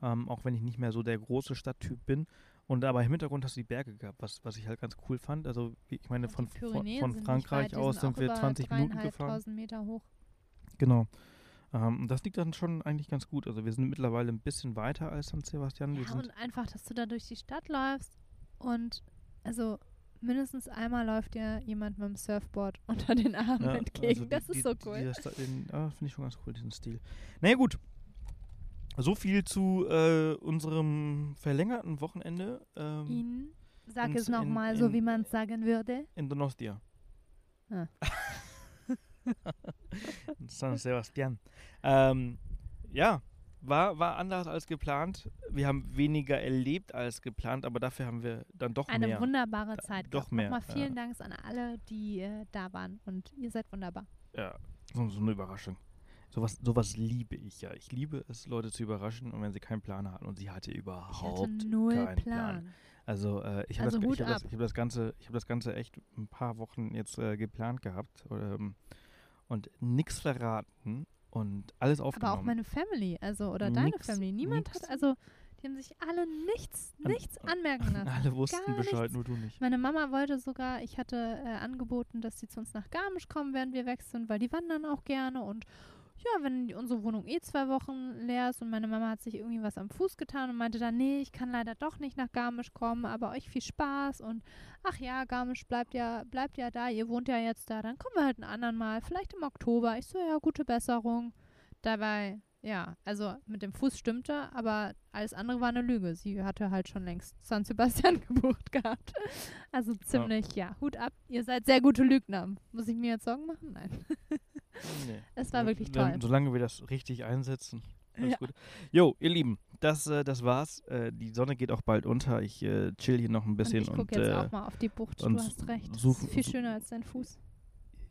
ähm, auch wenn ich nicht mehr so der große Stadttyp bin. Und aber im Hintergrund hast du die Berge gehabt, was, was ich halt ganz cool fand. Also ich meine, von, von, von Frankreich weit, aus sind wir über 20 Minuten gefahren. 3.500 Meter hoch. Genau. Ähm, das liegt dann schon eigentlich ganz gut. Also wir sind mittlerweile ein bisschen weiter als San Sebastian. Ja, und einfach, dass du da durch die Stadt läufst und also mindestens einmal läuft dir jemand mit dem Surfboard <laughs> unter den Armen ja, entgegen. also die- das ist die- so die- cool. Ah, finde ich schon ganz cool, diesen Stil. Naja, gut. So viel zu äh, unserem verlängerten Wochenende ähm, Ihnen, sag es nochmal, so wie man es sagen würde. in Donostia. Ah. <laughs> <laughs> San Sebastian. Ähm, ja, war, war anders als geplant. Wir haben weniger erlebt als geplant, aber dafür haben wir dann doch Eine mehr. wunderbare Da- Zeit. doch mehr, Nochmal vielen ja. Dank an alle, die äh, da waren. Und ihr seid wunderbar. Ja, so, so eine Überraschung. Sowas, sowas liebe ich ja. Ich liebe es, Leute zu überraschen und wenn sie keinen Plan hatten. Und sie hatte überhaupt hatte null keinen Plan. Also äh, ich habe Also das, ich hab das, ich hab das ganze, ich habe das ganze echt ein paar Wochen jetzt äh, geplant gehabt ähm, und nichts verraten und alles Aber aufgenommen. auch meine Family, also oder deine Nix, Family. Niemand nix. hat, also die haben sich alle nichts, An- nichts anmerken lassen. Alle wussten gar Bescheid, nichts. nur du nicht. Meine Mama wollte sogar, ich hatte äh, angeboten, dass sie zu uns nach Garmisch kommen, während wir weg sind, weil die wandern auch gerne und ja, wenn die, unsere Wohnung eh zwei Wochen leer ist und meine Mama hat sich irgendwie was am Fuß getan und meinte dann, nee, ich kann leider doch nicht nach Garmisch kommen, aber euch viel Spaß und ach ja, Garmisch bleibt ja, bleibt ja da, ihr wohnt ja jetzt da, dann kommen wir halt ein anderen Mal, vielleicht im Oktober. Ich so, ja, gute Besserung. Dabei, ja, also mit dem Fuß stimmte, aber alles andere war eine Lüge. Sie hatte halt schon längst San Sebastian <laughs> gebucht gehabt. Also ziemlich, ja. Hut ab. Ihr seid sehr gute Lügner. Muss ich mir jetzt Sorgen machen? Nein. <laughs> Nee. Es war wirklich toll. Solange wir das richtig einsetzen. Alles Ja. gut. Jo, ihr Lieben, das, äh, das war's. Äh, die Sonne geht auch bald unter. Ich äh, chill hier noch ein bisschen und ich gucke jetzt äh, auch mal auf die Bucht. und Du hast recht. Das ist viel schöner als dein Fuß.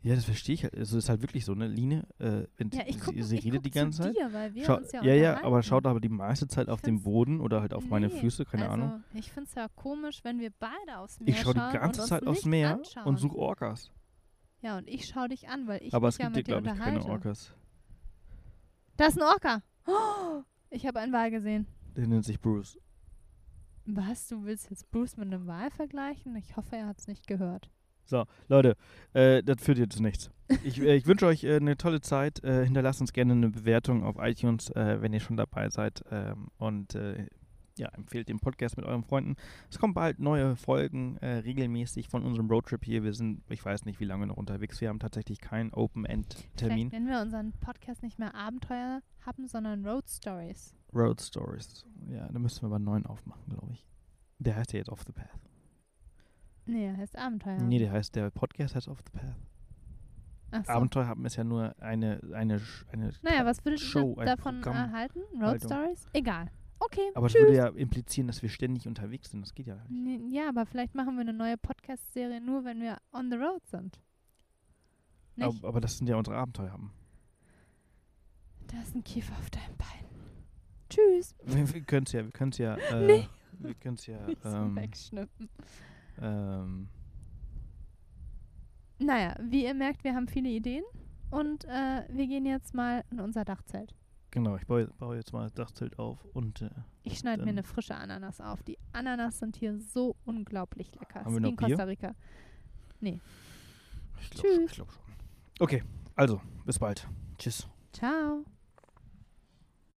ja, das verstehe ich halt. Es ist halt wirklich so, ne? Line, äh, Ja, ich sie, gucke sie ich redet guck die ganze Zeit. dir, weil wir Schau, uns ja ja, ja, aber schaut aber die meiste Zeit auf den Boden oder halt auf meine Nee, Füße, keine also, Ahnung. Ich finde es ja komisch, wenn wir beide aufs Meer Ich schaue die schauen ganze Zeit aufs Meer anschauen. und suche Orcas. Ja, und ich schaue dich an, weil ich aber es ja gibt hier, glaube ich, keine. Orcas. Da ist ein Orca. Oh, <gasps> ich habe einen Wal gesehen. Der nennt sich Bruce. Was? Du willst jetzt Bruce mit einem Wal vergleichen? Ich hoffe, er hat es nicht gehört. So, Leute, äh, das führt jetzt zu nichts. Ich, äh, ich wünsche euch äh, eine tolle Zeit. Äh, hinterlasst uns gerne eine Bewertung auf iTunes, äh, wenn ihr schon dabei seid. Ähm, und äh, ja, empfehlt den Podcast mit euren Freunden. Es kommen bald neue Folgen äh, regelmäßig von unserem Roadtrip hier. Wir sind, ich weiß nicht, wie lange noch unterwegs. Wir haben tatsächlich keinen Open-End-Termin. Nennen wir unseren Podcast nicht mehr Abenteuer haben, sondern Road Stories. Road Stories. Ja, da müssen wir aber einen neuen aufmachen, glaube ich. Der heißt ja jetzt Off the Path. Nee, er heißt Abenteuer. Nee, der heißt, der Podcast heißt Off the Path. So. Abenteuer haben ist ja nur eine, eine, eine Naja, was Show, ihr ein davon Programm- erhalten? Road Haltung. Stories? Egal. Okay, Aber das tschüss. würde ja implizieren, dass wir ständig unterwegs sind. Das geht ja nicht. Ja, aber vielleicht machen wir eine neue Podcast-Serie nur, wenn wir on the road sind. Nicht? Aber, aber das sind ja unsere Abenteuer. haben. Da ist ein Kiefer auf deinem Bein. Tschüss. <laughs> Wir, wir können es ja, wir können es ja, äh, Nee. wir können es ja, <laughs> ähm, wegschnippen. ähm, Naja, wie ihr merkt, wir haben viele Ideen. Und äh, wir gehen jetzt mal in unser Dachzelt. Genau, ich baue, baue jetzt mal das Dachzelt auf und äh, Ich schneide mir eine frische Ananas auf. Die Ananas sind hier so unglaublich lecker. Haben wir noch in Bier? Costa Rica. ich glaube Tschüss. glaub schon. Okay, also, bis bald. Tschüss. Ciao.